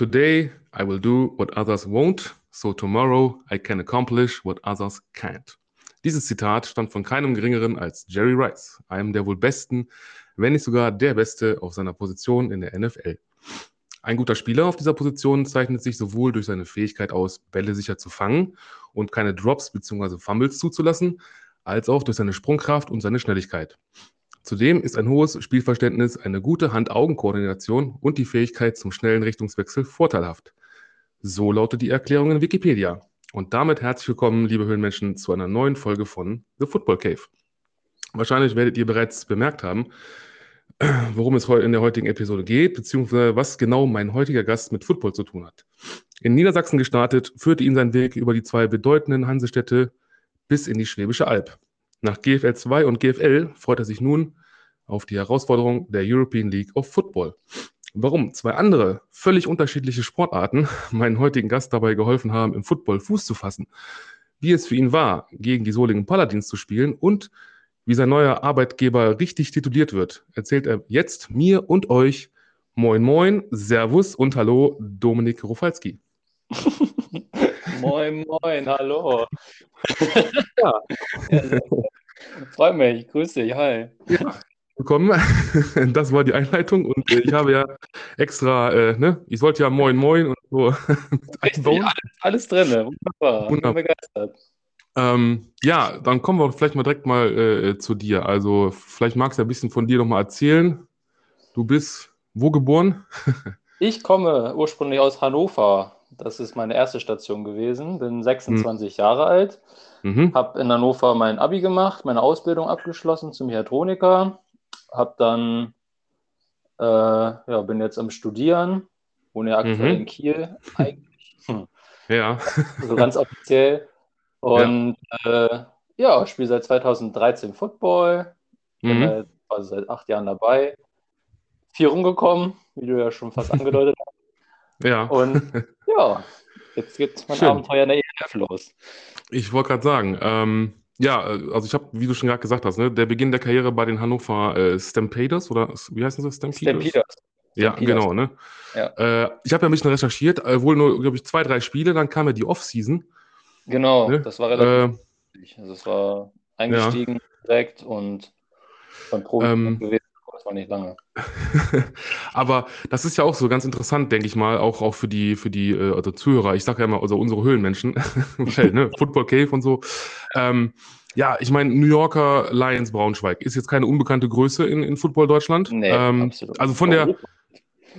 Today I will do what others won't, so tomorrow I can accomplish what others can't. Dieses Zitat stammt von keinem geringeren als Jerry Rice, einem der wohl besten, wenn nicht sogar der Beste auf seiner Position in der NFL. Ein guter Spieler auf dieser Position zeichnet sich sowohl durch seine Fähigkeit aus, Bälle sicher zu fangen und keine Drops bzw. Fumbles zuzulassen, als auch durch seine Sprungkraft und seine Schnelligkeit. Zudem ist ein hohes Spielverständnis, eine gute Hand-Augen-Koordination und die Fähigkeit zum schnellen Richtungswechsel vorteilhaft. So lautet die Erklärung in Wikipedia. Und damit herzlich willkommen, liebe Höhlenmenschen, zu einer neuen Folge von The Football Cave. Wahrscheinlich werdet ihr bereits bemerkt haben, worum es in der heutigen Episode geht, beziehungsweise was genau mein heutiger Gast mit Football zu tun hat. In Niedersachsen gestartet, führte ihn sein Weg über die zwei bedeutenden Hansestädte bis in die Schwäbische Alb. Nach GFL 2 und GFL freut er sich nun auf die Herausforderung der European League of Football. Warum zwei andere, völlig unterschiedliche Sportarten meinen heutigen Gast dabei geholfen haben, im Football Fuß zu fassen, wie es für ihn war, gegen die Solingen Paladins zu spielen und wie sein neuer Arbeitgeber richtig tituliert wird, erzählt er jetzt mir und euch. Moin, moin, Servus und Hallo, Dominik Rofalski. moin, moin, hallo. ja. Freue mich, grüße dich, hi. Ja, willkommen. Das war die Einleitung und äh, ich habe ja extra, äh, ne, ich sollte ja moin moin und so. Richtig, alles, alles drin, wunderbar. wunderbar. Bin begeistert. Ähm, ja, dann kommen wir vielleicht mal direkt mal äh, zu dir. Also vielleicht magst du ein bisschen von dir nochmal erzählen. Du bist wo geboren? ich komme ursprünglich aus Hannover. Das ist meine erste Station gewesen. Bin 26 hm. Jahre alt. Mhm. Habe in Hannover mein Abi gemacht, meine Ausbildung abgeschlossen zum Mechatroniker. Habe dann, äh, ja, bin jetzt am Studieren, wohne ja aktuell mhm. in Kiel eigentlich. Hm. Ja. So ganz offiziell. Und ja, äh, ja spiele seit 2013 Football. Bin mhm. also seit acht Jahren dabei. Viel rumgekommen, wie du ja schon fast angedeutet hast. Ja. Und ja, jetzt geht mein Schön. Abenteuer in der ELF los. Ich wollte gerade sagen, ähm, ja, also ich habe, wie du schon gerade gesagt hast, ne, der Beginn der Karriere bei den Hannover äh, Stampeders oder wie heißen sie? Stampeders? Stampeders. Ja, Stampeders. genau, ne? Ja. Äh, ich habe ja ein bisschen recherchiert, äh, wohl nur, glaube ich, zwei, drei Spiele, dann kam ja die Off-Season. Genau, ne? das war relativ. Äh, also es war eingestiegen ja. direkt und von Profi ähm, gewesen das war nicht lange. Aber das ist ja auch so ganz interessant, denke ich mal, auch, auch für die, für die äh, also Zuhörer. Ich sage ja immer, also unsere Höhlenmenschen, weil, ne, Football Cave und so. Ähm, ja, ich meine, New Yorker Lions Braunschweig ist jetzt keine unbekannte Größe in, in Football Deutschland. Nee, ähm, absolut. Also von der,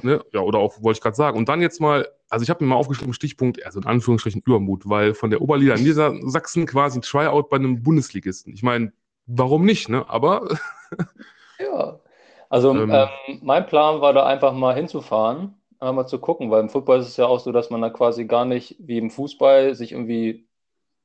ne, ja, oder auch, wollte ich gerade sagen. Und dann jetzt mal, also ich habe mir mal aufgeschrieben, Stichpunkt, also in Anführungsstrichen Übermut, weil von der Oberliga in Niedersachsen quasi ein Tryout bei einem Bundesligisten. Ich meine, warum nicht, ne? Aber. ja. Also ähm, ähm, mein Plan war da einfach mal hinzufahren, einfach mal zu gucken, weil im Football ist es ja auch so, dass man da quasi gar nicht wie im Fußball sich irgendwie,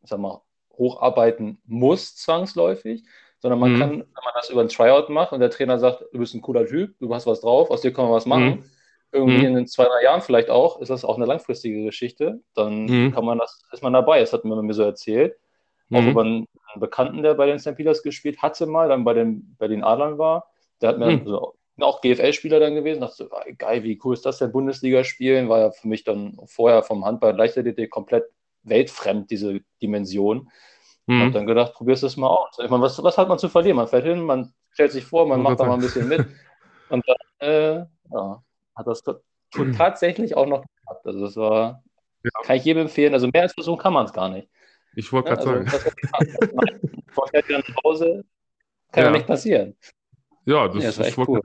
sag mal, hocharbeiten muss zwangsläufig, sondern man mhm. kann, wenn man das über ein Tryout macht und der Trainer sagt, du bist ein cooler Typ, du hast was drauf, aus dir kann man was machen, mhm. irgendwie mhm. in den zwei, drei Jahren vielleicht auch, ist das auch eine langfristige Geschichte, dann mhm. kann man das, ist man dabei, das hat man mir so erzählt. Auch mhm. über einen Bekannten, der bei den Stampeders gespielt hatte mal, dann bei den, bei den Adlern war, der hat mir hm. also auch GFL-Spieler dann gewesen. Dachte so, ah, geil, wie cool ist das denn, Bundesliga spielen? War ja für mich dann vorher vom Handball Leichtathletik komplett weltfremd, diese Dimension. Mhm. Und dann gedacht, probierst du es mal aus. Ich meine, was, was hat man zu verlieren? Man fährt hin, man stellt sich vor, man macht da mal ein bisschen mit. Und dann äh, ja, hat das mhm. tatsächlich auch noch geklappt. Also das war, ja. kann ich jedem empfehlen. Also mehr als versuchen kann man es gar nicht. Ich wollte gerade ja, also, sagen. Man fährt dann nach Hause, kann ja nicht passieren. Ja, das, ja, das ist cool.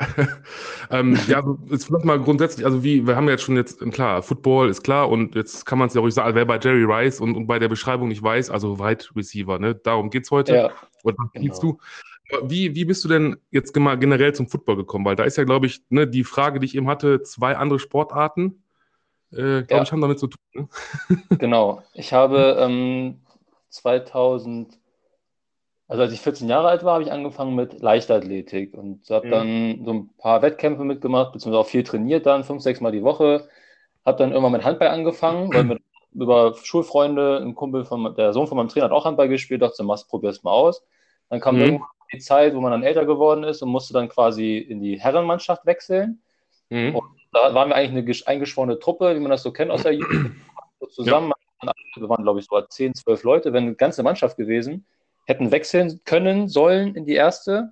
ähm, ja, also jetzt vielleicht mal grundsätzlich, also wie, wir haben ja jetzt schon jetzt, klar, Football ist klar und jetzt kann man es ja ruhig sagen, wer bei Jerry Rice und, und bei der Beschreibung nicht weiß, also Wide Receiver, ne? Darum geht es heute. Ja, und was genau. du? Wie, wie bist du denn jetzt generell zum Football gekommen? Weil da ist ja, glaube ich, ne, die Frage, die ich eben hatte, zwei andere Sportarten, äh, glaube ja. ich, haben damit zu tun. Ne? Genau. Ich habe ähm, 2000 also als ich 14 Jahre alt war, habe ich angefangen mit Leichtathletik und habe mhm. dann so ein paar Wettkämpfe mitgemacht, beziehungsweise auch viel trainiert dann, fünf, sechs Mal die Woche. Habe dann irgendwann mit Handball angefangen, weil mit, über Schulfreunde, ein Kumpel von, der Sohn von meinem Trainer hat auch Handball gespielt, dachte, machst, probier's mal aus. Dann kam mhm. irgendwann die Zeit, wo man dann älter geworden ist und musste dann quasi in die Herrenmannschaft wechseln. Mhm. Und da waren wir eigentlich eine eingeschworene Truppe, wie man das so kennt aus der Jugend. Zusammen, ja. wir waren, glaube ich, so 10, 12 Leute, wenn eine ganze Mannschaft gewesen, hätten wechseln können, sollen in die erste.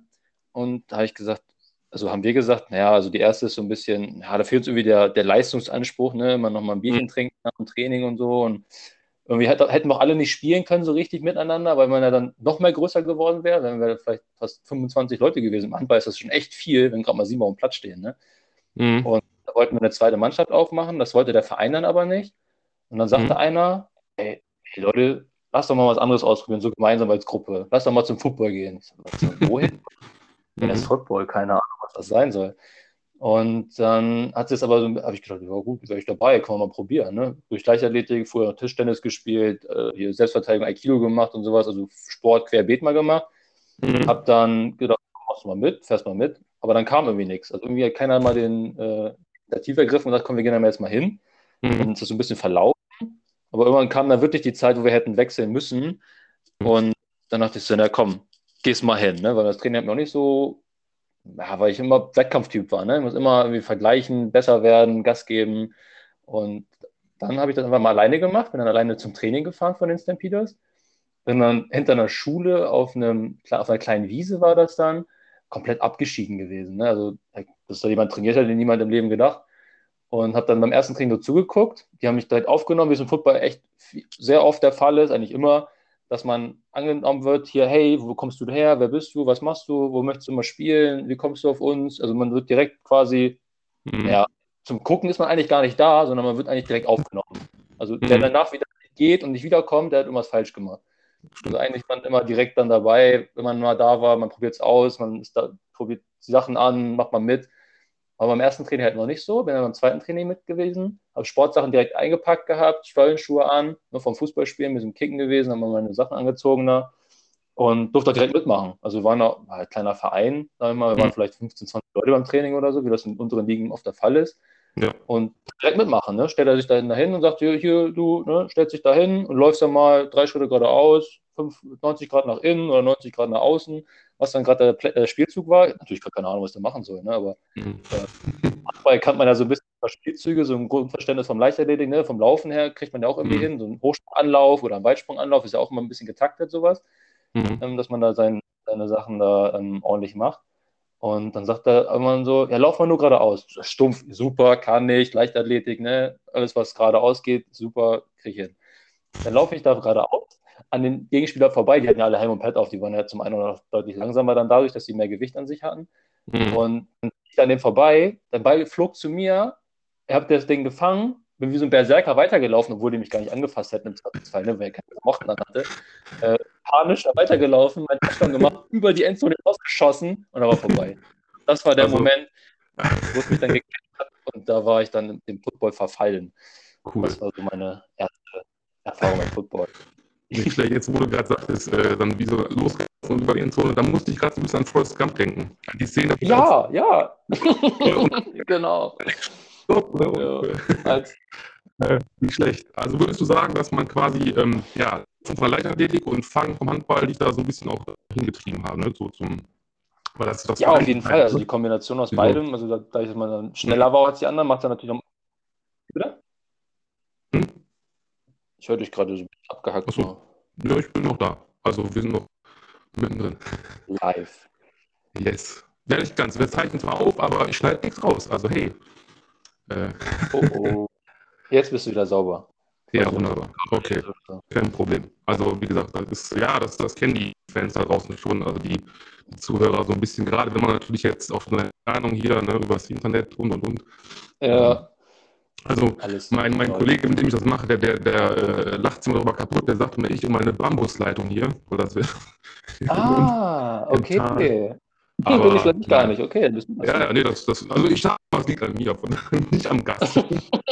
Und da habe ich gesagt, also haben wir gesagt, naja, also die erste ist so ein bisschen, ja, da fehlt uns irgendwie der, der Leistungsanspruch, ne, man nochmal ein Bierchen mhm. trinken nach dem Training und so. Und irgendwie hätten wir auch alle nicht spielen können so richtig miteinander, weil man ja dann noch mehr größer geworden wäre. Dann wäre vielleicht fast 25 Leute gewesen. Im Handball ist das schon echt viel, wenn gerade mal sieben auf dem Platz stehen. Ne? Mhm. Und da wollten wir eine zweite Mannschaft aufmachen. Das wollte der Verein dann aber nicht. Und dann sagte mhm. einer, ey, hey, Leute, lass doch mal was anderes ausprobieren, so gemeinsam als Gruppe. Lass doch mal zum Football gehen. Ich sag, wohin? mhm. Ja, das Football, keine Ahnung, was das sein soll. Und dann hat es aber so, habe ich gedacht, ja gut, wäre ich dabei, kann man mal probieren. Ne? Durch Leichtathletik, vorher Tischtennis gespielt, äh, hier Selbstverteidigung, Aikido gemacht und sowas, also Sport querbeet mal gemacht. Mhm. Hab dann gedacht, machst du mal mit, fährst mal mit. Aber dann kam irgendwie nichts. Also irgendwie hat keiner mal den äh, Initiativ ergriffen und gesagt, komm, wir gehen da jetzt mal hin. Mhm. Dann ist das so ein bisschen verlaufen. Aber irgendwann kam dann wirklich die Zeit, wo wir hätten wechseln müssen. Mhm. Und dann dachte ich so, na komm, gehst mal hin, ne? weil das Training hat mir auch nicht so ja, weil ich immer Wettkampftyp war. Ne? Ich muss immer irgendwie vergleichen, besser werden, Gas geben. Und dann habe ich das einfach mal alleine gemacht, bin dann alleine zum Training gefahren von den Stampeders. Bin dann hinter einer Schule auf, einem, auf einer kleinen Wiese war das dann, komplett abgeschieden gewesen. Ne? Also, dass da jemand trainiert hat, hätte niemand im Leben gedacht. Und habe dann beim ersten Training nur zugeguckt. Die haben mich direkt aufgenommen, wie es im Football echt sehr oft der Fall ist, eigentlich immer dass man angenommen wird, hier, hey, wo kommst du her, wer bist du, was machst du, wo möchtest du mal spielen, wie kommst du auf uns? Also man wird direkt quasi, mhm. ja, zum Gucken ist man eigentlich gar nicht da, sondern man wird eigentlich direkt aufgenommen. Also mhm. der danach wieder geht und nicht wiederkommt, der hat irgendwas falsch gemacht. Also eigentlich man immer direkt dann dabei, wenn man mal da war, man probiert es aus, man da, probiert die Sachen an, macht man mit. Aber beim ersten Training halt noch nicht so. Bin dann beim zweiten Training mit gewesen, habe Sportsachen direkt eingepackt gehabt, Stollenschuhe an, nur vom Fußballspielen, dem Kicken gewesen, haben wir meine Sachen angezogen da und durfte direkt mitmachen. Also wir waren noch ein kleiner Verein, sagen wir mal, wir waren mhm. vielleicht 15, 20 Leute beim Training oder so, wie das in unteren Ligen oft der Fall ist. Ja. Und direkt mitmachen, ne? Stellt er sich da hin und sagt, hier, hier du, ne? stellst dich da hin und läufst dann mal drei Schritte geradeaus, 90 Grad nach innen oder 90 Grad nach außen, was dann gerade der, der, Spielzug war. Natürlich keine Ahnung, was der machen soll, ne? aber mhm. äh, kann man ja so ein bisschen Spielzüge, so ein Grundverständnis vom Leichtathletik, ne? vom Laufen her kriegt man ja auch irgendwie mhm. hin, so ein Hochsprunganlauf oder ein Weitsprunganlauf ist ja auch immer ein bisschen getaktet, sowas, mhm. ähm, dass man da sein, seine Sachen da ähm, ordentlich macht. Und dann sagt er irgendwann so, ja, lauf mal nur geradeaus. Stumpf, super, kann ich, Leichtathletik, ne? Alles, was geradeaus geht, super, kriege ich hin. Dann laufe ich da geradeaus an den Gegenspieler vorbei. Die hatten ja alle Helm und Pad auf, die waren ja zum einen oder deutlich langsamer dann dadurch, dass sie mehr Gewicht an sich hatten. Mhm. Und dann ich an dem vorbei, der Ball flog zu mir, er hat das Ding gefangen, bin wie so ein Berserker weitergelaufen, obwohl die mich gar nicht angefasst hätten im Zweifelsfall, ne, weil er keine Mochten dann hatte. Äh, panisch da weitergelaufen, mein Touchdown gemacht, über die Endzone ausgeschossen und dann war vorbei. Das war der also, Moment, wo es mich dann gekriegt hat und da war ich dann im Football verfallen. Cool. Das war so meine erste Erfahrung im Football. Nicht schlecht, jetzt wo du gerade sagtest, äh, dann wie so losgelaufen über die Endzone, da musste ich gerade so ein bisschen an Forrest Gump denken. Die Szene. Ja, ja. genau. Stopp, ne? ja. äh, nicht schlecht. Also würdest du sagen, dass man quasi, ähm, ja, von der Leichtathletik und Fangen vom Handball dich da so ein bisschen auch hingetrieben haben, ne? So zum, ja, auf jeden Fall. Also die Kombination aus genau. beidem, also da, ich mal dann schneller war als die anderen, macht er natürlich auch. Bitte? Hm? Ich höre dich gerade so abgehackt. Achso. Ja, ich bin noch da. Also wir sind noch mittendrin. Live. Yes. Ja, nicht ganz. Wir zeichnen zwar auf, aber ich schneide nichts raus. Also hey. Äh. Oh, oh. Jetzt bist du wieder sauber. Ja, wunderbar. Okay, kein Problem. Also wie gesagt, das ist, ja, das, das kennen die Fans da draußen schon, also die, die Zuhörer so ein bisschen, gerade wenn man natürlich jetzt auf eine Ahnung hier, ne, über das Internet und und und. Ja. Also Alles mein, mein Kollege, mit dem ich das mache, der, der, der äh, lacht sich darüber kaputt, der sagt mir, ich um eine Bambusleitung hier. Oder das ah, okay. Aber, bin ich vielleicht gar nicht, okay. Ja, ja, nee, das, das, also ich sage, das liegt an mir, von, nicht am Gast.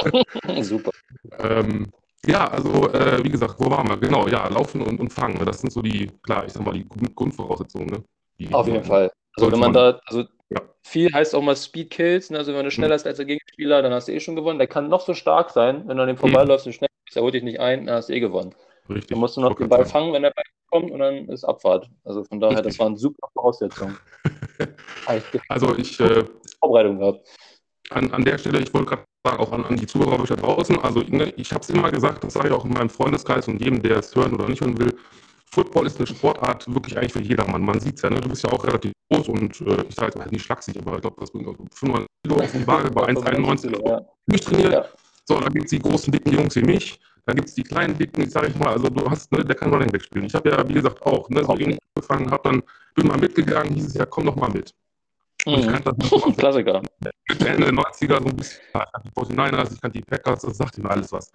Super. Ähm, ja, also äh, wie gesagt, wo waren wir? Genau, ja, laufen und, und fangen. Das sind so die, klar, ich sag mal, die Grundvoraussetzungen. Ne? Die, Auf jeden Fall. Also wenn man, man da, also ja. Viel heißt auch mal Speed Kills. Ne? Also wenn du schneller bist als der Gegenspieler, dann hast du eh schon gewonnen. Der kann noch so stark sein, wenn du an dem vorbeiläufst und schnell bist, er holt dich nicht ein, dann hast du eh gewonnen. Richtig. Dann musst du noch den Ball fangen, wenn der Ball kommt und dann ist Abfahrt. Also von daher, Richtig. das waren super Voraussetzungen. also ich äh, Vorbereitung gehabt. an, an der Stelle, ich wollte gerade sagen, auch an, an die Zuhörer da draußen, also ne, ich habe es immer gesagt, das sage ich auch in meinem Freundeskreis und jedem, der es hören oder nicht hören will, Football ist eine Sportart wirklich eigentlich für jedermann. Man sieht es ja, ne? du bist ja auch relativ groß und äh, ich sage jetzt mal nicht schlaksig, aber ich glaube, das bringt auch 95 Kilo auf die Waage bei 1,91 ja. durchtrainiert. Ja. So, dann gibt es die großen, dicken Jungs wie mich, dann gibt es die kleinen, dicken, ich sage ich mal, also du hast, ne, der kann Running Back spielen. Ich habe ja, wie gesagt, auch, ne, so irgendwie angefangen, habe dann, bin mal mitgegangen, hieß es ja, komm doch mal mit. Und ich kannte das Klassiker. Ende der 90er so ein bisschen, ich kannte die 49ers, ich kannte die Packers, das sagt mir alles was.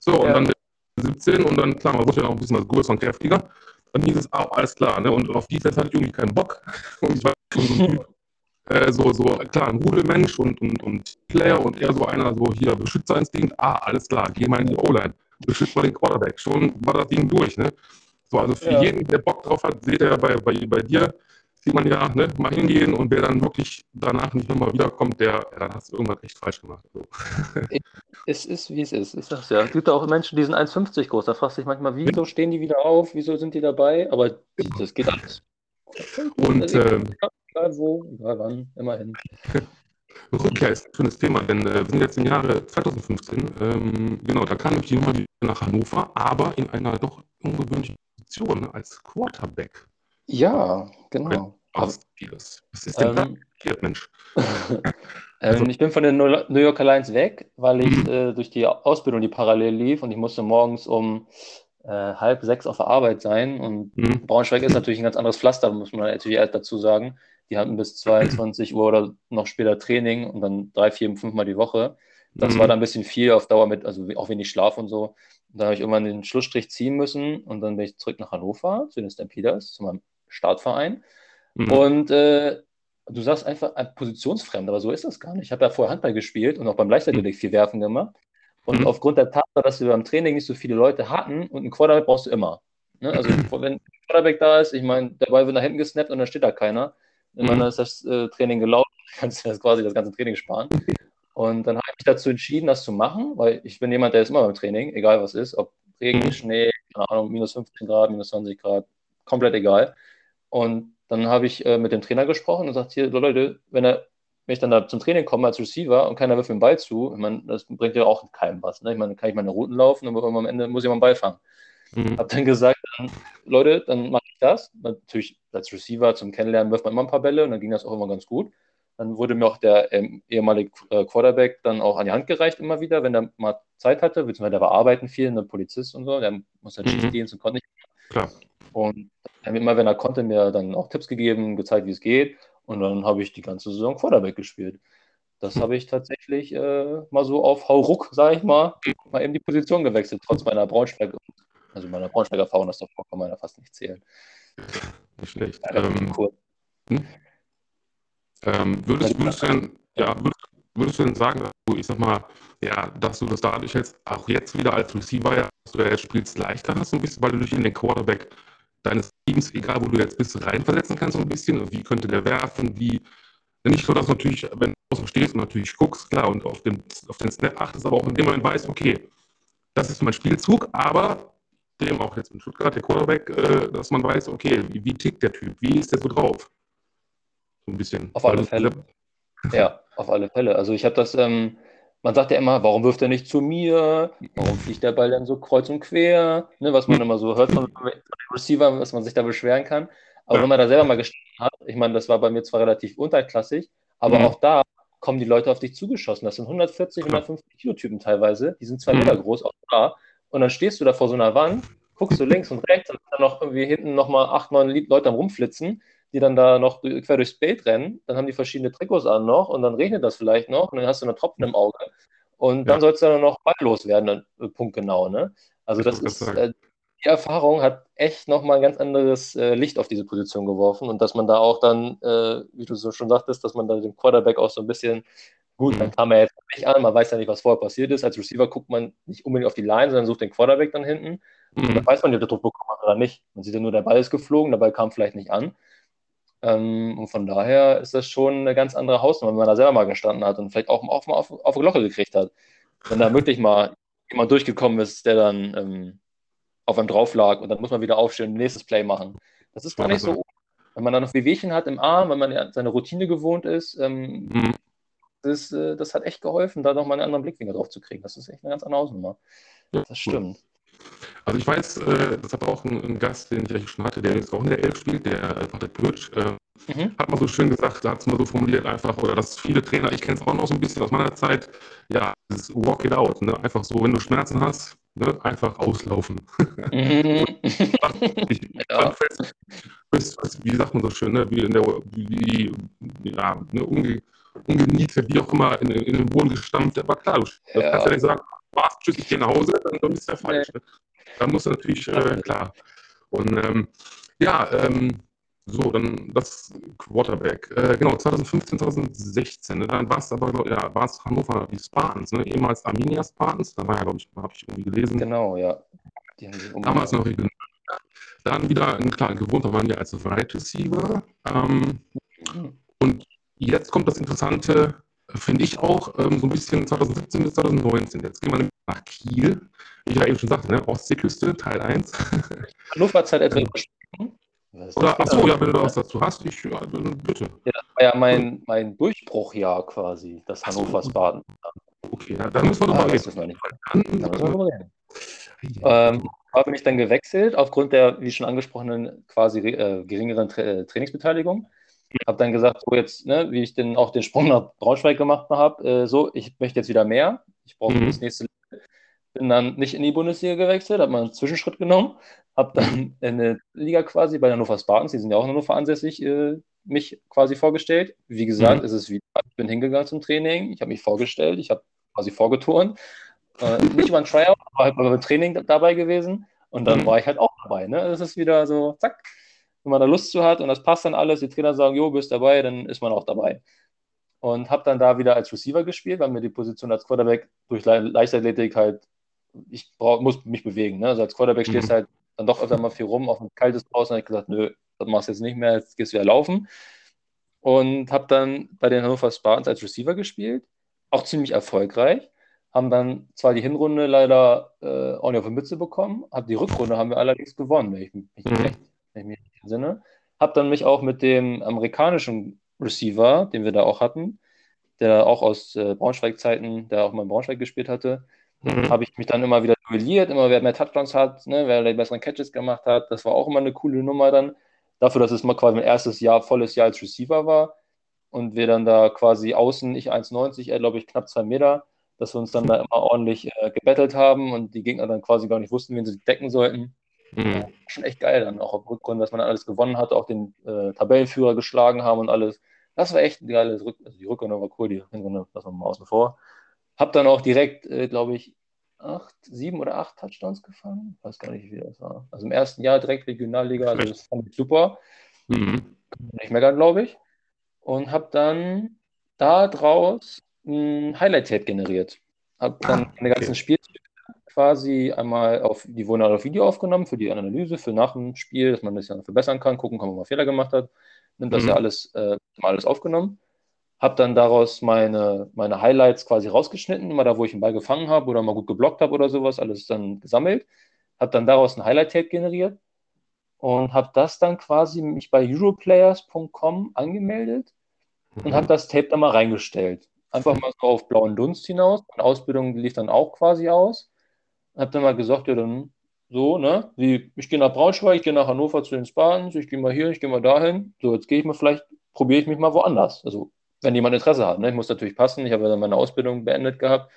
So, und ja. dann 17 und dann, klar, man wurde ja auch ein bisschen was größer und kräftiger. Dann hieß es auch, alles klar, ne? Und auf Defense hatte ich irgendwie keinen Bock. Und ich war schon äh, so, so, klar, ein Rudelmensch und, und, und Player und eher so einer, so hier, Beschützerinstinkt, ah, alles klar, geh mal in die O-Line, beschützt mal den Quarterback. Schon war das Ding durch, ne? So, also für ja. jeden, der Bock drauf hat, seht ihr bei, bei, bei dir, sieht man ja, ne, mal hingehen und wer dann wirklich danach nicht nochmal wiederkommt, der, ja, dann hast du irgendwas echt falsch gemacht. So. Es ist, wie es ist. Ich sag's ja. Es gibt auch Menschen, die sind 1,50 groß. Da fragst du dich manchmal, wieso stehen die wieder auf? Wieso sind die dabei? Aber das geht alles. Und, ähm, egal wo, egal wann, immerhin. Rückkehr ist ein schönes Thema, denn äh, wir sind jetzt im Jahre 2015. Ähm, genau, da kam ich immer wieder nach Hannover, aber in einer doch ungewöhnlichen Position als Quarterback. Ja, genau. Was ist denn ähm, passiert, Mensch? ähm, ich bin von den New York Alliance weg, weil ich mhm. äh, durch die Ausbildung, die parallel lief, und ich musste morgens um äh, halb sechs auf der Arbeit sein. Und mhm. Braunschweig ist natürlich ein ganz anderes Pflaster, muss man natürlich dazu sagen. Die hatten bis 22 Uhr oder noch später Training und dann drei, vier, fünf Mal die Woche. Das mhm. war dann ein bisschen viel auf Dauer mit, also auch wenig Schlaf und so. Und dann habe ich irgendwann den Schlussstrich ziehen müssen und dann bin ich zurück nach Hannover zu den Stampeders, zu meinem Startverein. Mhm. Und äh, du sagst einfach ein positionsfremd, aber so ist das gar nicht. Ich habe ja vorher Handball gespielt und auch beim Leichtathletik viel Werfen gemacht. Und mhm. aufgrund der Tatsache, dass wir beim Training nicht so viele Leute hatten und einen Quarterback brauchst du immer. Ne? Also wenn ein Quarterback da ist, ich meine, der Ball wird nach hinten gesnappt und dann steht da keiner. Und dann mhm. ist das äh, Training gelaufen, kannst du das quasi das ganze Training sparen. Und dann habe ich mich dazu entschieden, das zu machen, weil ich bin jemand, der ist immer beim Training, egal was ist, ob Regen, mhm. Schnee, keine Ahnung, minus 15 Grad, minus 20 Grad, komplett egal. Und dann habe ich äh, mit dem Trainer gesprochen und gesagt, hier, Leute, wenn, er, wenn ich dann da zum Training komme als Receiver und keiner wirft mir den Ball zu, ich meine, das bringt ja auch keinem was. Ne? Ich meine, kann ich meine Routen laufen, aber am Ende muss ich mal einen Ball fangen. Mhm. Habe dann gesagt, dann, Leute, dann mache ich das. Natürlich als Receiver zum Kennenlernen wirft man immer ein paar Bälle und dann ging das auch immer ganz gut. Dann wurde mir auch der ähm, ehemalige äh, Quarterback dann auch an die Hand gereicht immer wieder, wenn er mal Zeit hatte, beziehungsweise der war arbeiten viel, ein Polizist und so, der muss halt mhm. Schichtdienst und konnte nicht. Klar. Und immer wenn er konnte, mir dann auch Tipps gegeben, gezeigt, wie es geht. Und dann habe ich die ganze Saison Quarterback gespielt. Das habe ich tatsächlich äh, mal so auf Hauruck, sage ich mal, mal eben die Position gewechselt, trotz meiner Braunschweiger, also meiner Braunschweiger Erfahrung, das davor kann man ja fast nicht zählen. Nicht schlecht. Ähm, hm? ähm, würdest, würdest, du denn, ja, würdest, würdest, du denn sagen, dass du, ich sag mal, ja, dass du das dadurch jetzt auch jetzt wieder als Receiver, ja, dass du ja jetzt spielst, leichter hast, ein bisschen, weil du dich in den Quarterback deines Teams, egal wo du jetzt bist, reinversetzen kannst, so ein bisschen. Wie könnte der werfen? Wie. Nicht so, dass natürlich, wenn du draußen stehst und natürlich guckst, klar, und auf den, auf den Snap achtest, aber auch in dem Moment weißt, okay, das ist mein Spielzug, aber dem auch jetzt in Stuttgart, der Quarterback, äh, dass man weiß, okay, wie, wie, tickt der Typ, wie ist der so drauf? So ein bisschen. Auf alle Fälle. Ja, auf alle Fälle. Also ich habe das, ähm, man sagt ja immer, warum wirft er nicht zu mir? Warum fliegt der Ball dann so kreuz und quer? Ne, was man immer so hört von Receiver, was man sich da beschweren kann. Aber ja. wenn man da selber mal gestanden hat, ich meine, das war bei mir zwar relativ unterklassig, aber mhm. auch da kommen die Leute auf dich zugeschossen. Das sind 140, 150 Kilo Typen teilweise. Die sind zwei mhm. Meter groß, auch da. Und dann stehst du da vor so einer Wand, guckst du links und rechts und dann noch irgendwie hinten nochmal acht, neun Leute am rumflitzen die dann da noch quer durchs Bild rennen, dann haben die verschiedene Trikots an noch und dann regnet das vielleicht noch und dann hast du eine Tropfen im Auge und dann ja. sollst du dann noch balllos werden, dann, äh, punktgenau. Ne? Also das ist, äh, die Erfahrung hat echt nochmal ein ganz anderes äh, Licht auf diese Position geworfen und dass man da auch dann, äh, wie du so schon sagtest, dass man da dem Quarterback auch so ein bisschen, gut, mhm. dann kam er jetzt nicht an, man weiß ja nicht, was vorher passiert ist. Als Receiver guckt man nicht unbedingt auf die Line, sondern sucht den Quarterback dann hinten. Mhm. Und dann weiß man ob der Druck bekommen hat oder nicht. Man sieht ja nur, der Ball ist geflogen, der Ball kam vielleicht nicht an. Ähm, und von daher ist das schon eine ganz andere Hausnummer, wenn man da selber mal gestanden hat und vielleicht auch, mal auf, auf die Glocke gekriegt hat. Wenn da wirklich mal jemand durchgekommen ist, der dann ähm, auf einem drauf lag und dann muss man wieder aufstehen und nächstes Play machen. Das ist gar nicht so. Wenn man dann noch Wehwehchen hat im Arm, wenn man ja seine Routine gewohnt ist, ähm, mhm. das, äh, das hat echt geholfen, da nochmal einen anderen Blickwinkel drauf zu kriegen. Das ist echt eine ganz andere Hausnummer. Das stimmt. Also ich weiß, äh, das hat auch ein, ein, Gast, den ich eigentlich schon hatte, der jetzt auch in der Elf spielt, der Patrick Pötsch, äh, mhm. hat mal so schön gesagt, da hat es mal so formuliert einfach, oder dass viele Trainer, ich kenne es auch noch so ein bisschen aus meiner Zeit, ja, das walk it out, ne? einfach so, wenn du Schmerzen hast, ne? einfach auslaufen. Mhm. ich, ja. wie sagt man so schön, ne? wie, in der, wie, ja, ne? Unge, ungeniete, wie auch immer, in, in den Boden gestampft, aber klar, du ja. kannst ja nicht sagen, warst, tschüss, ich gehe nach Hause, dann, dann ist ja falsch. Nee. Ne? Da muss natürlich, äh, klar. Und ähm, ja, ähm, so, dann das Quarterback. Äh, genau, 2015, 2016. Ne, dann war es aber, ja, war es Hannover, die Spartans, ne? ehemals Arminia Spartans. Da war ja, glaube ich, habe ich irgendwie gelesen. Genau, ja. Damals noch regional. Dann wieder, klar, gewohnt waren wir als Right Receiver. Ähm, mhm. Und jetzt kommt das Interessante, finde ich auch, ähm, so ein bisschen 2017 bis 2019. Jetzt gehen wir nach Kiel. Wie ich ja eben schon sagte, ne? Ostseeküste, Teil 1. Hannover Zeit etwa Oder, achso, ja, wenn du was dazu hast, ich, ja, bitte. Ja, das war ja mein, mein Durchbruchjahr quasi, das Hannovers Baden. Okay, ja, dann müssen wir nochmal ah, reden. Dann, dann müssen wir noch reden. Ähm, da bin ich dann gewechselt, aufgrund der, wie schon angesprochenen, quasi äh, geringeren Tra äh, Trainingsbeteiligung. Habe dann gesagt, so jetzt, ne, wie ich den, auch den Sprung nach Braunschweig gemacht habe, äh, so, ich möchte jetzt wieder mehr. Ich brauche mhm. das nächste. Bin dann nicht in die Bundesliga gewechselt, habe mal einen Zwischenschritt genommen, habe dann in der Liga quasi bei Hannover Spartans, die sind ja auch in Hannover ansässig, äh, mich quasi vorgestellt. Wie gesagt, mhm. ist es wieder, ich bin hingegangen zum Training, ich habe mich vorgestellt, ich habe quasi vorgeturnt. Äh, nicht über ein Tryout, aber halt beim Training dabei gewesen. Und dann mhm. war ich halt auch dabei. Ne? Das ist wieder so, zack, wenn man da Lust zu hat und das passt dann alles, die Trainer sagen, jo, bist dabei, dann ist man auch dabei. Und habe dann da wieder als Receiver gespielt, weil mir die Position als Quarterback durch Le Leichtathletik halt, ich brauch, muss mich bewegen. Ne? Also als Quarterback mhm. stehst du halt dann doch öfter mal viel rum auf ein kaltes Haus und habe ich gesagt, nö, das machst du jetzt nicht mehr, jetzt gehst du wieder laufen. Und habe dann bei den Hannover Spartans als Receiver gespielt, auch ziemlich erfolgreich. Haben dann zwar die Hinrunde leider äh, ordentlich auf die Mütze bekommen, hat die Rückrunde haben wir allerdings gewonnen, wenn ich mich mhm. recht wenn ich mich entsinne. Habe dann mich auch mit dem amerikanischen Receiver, den wir da auch hatten, der auch aus äh, Braunschweig-Zeiten, der auch mal in Braunschweig gespielt hatte, mhm. habe ich mich dann immer wieder duelliert, immer wer mehr Touchdowns hat, ne, wer die besseren Catches gemacht hat. Das war auch immer eine coole Nummer dann. Dafür, dass es mal quasi mein erstes Jahr, volles Jahr als Receiver war. Und wir dann da quasi außen, ich 1,90, er glaube ich knapp zwei Meter, dass wir uns dann da immer ordentlich äh, gebettelt haben und die Gegner dann quasi gar nicht wussten, wen sie decken sollten. Mhm. schon echt geil dann, auch auf Rückgrund, dass man alles gewonnen hat, auch den äh, Tabellenführer geschlagen haben und alles. Das war echt ein geiles Rück also die Rückrunde war cool, die Hinrunde lassen wir mal außen vor. Hab dann auch direkt, äh, glaube ich, acht, sieben oder acht Touchdowns gefangen. Ich weiß gar nicht, wie das war. Also im ersten Jahr direkt Regionalliga, also das fand ich super. Mhm. Nicht meckern, glaube ich. Und habe dann da draus ein Highlight-Tape generiert. Habe dann ah, meine ganzen okay. Spielzüge quasi einmal auf, die wurden auf Video aufgenommen für die Analyse, für nach dem Spiel, dass man das ja verbessern kann, gucken kann, wo man Fehler gemacht hat. Nimmt das mhm. ja alles, äh, mal alles aufgenommen. Habe dann daraus meine, meine Highlights quasi rausgeschnitten, immer da, wo ich den Ball gefangen habe oder mal gut geblockt habe oder sowas, alles dann gesammelt. Habe dann daraus ein Highlight-Tape generiert und habe das dann quasi mich bei europlayers.com angemeldet und mhm. habe das Tape dann mal reingestellt. Einfach mal so auf blauen Dunst hinaus. Meine Ausbildung lief dann auch quasi aus. Hab dann mal gesagt, ja, dann so, ne? Wie, ich gehe nach Braunschweig, ich gehe nach Hannover zu den Spartans, ich gehe mal hier, ich gehe mal dahin. So, jetzt gehe ich mal vielleicht, probiere ich mich mal woanders. Also, wenn jemand Interesse hat, ne? Ich muss natürlich passen. Ich habe ja dann meine Ausbildung beendet gehabt.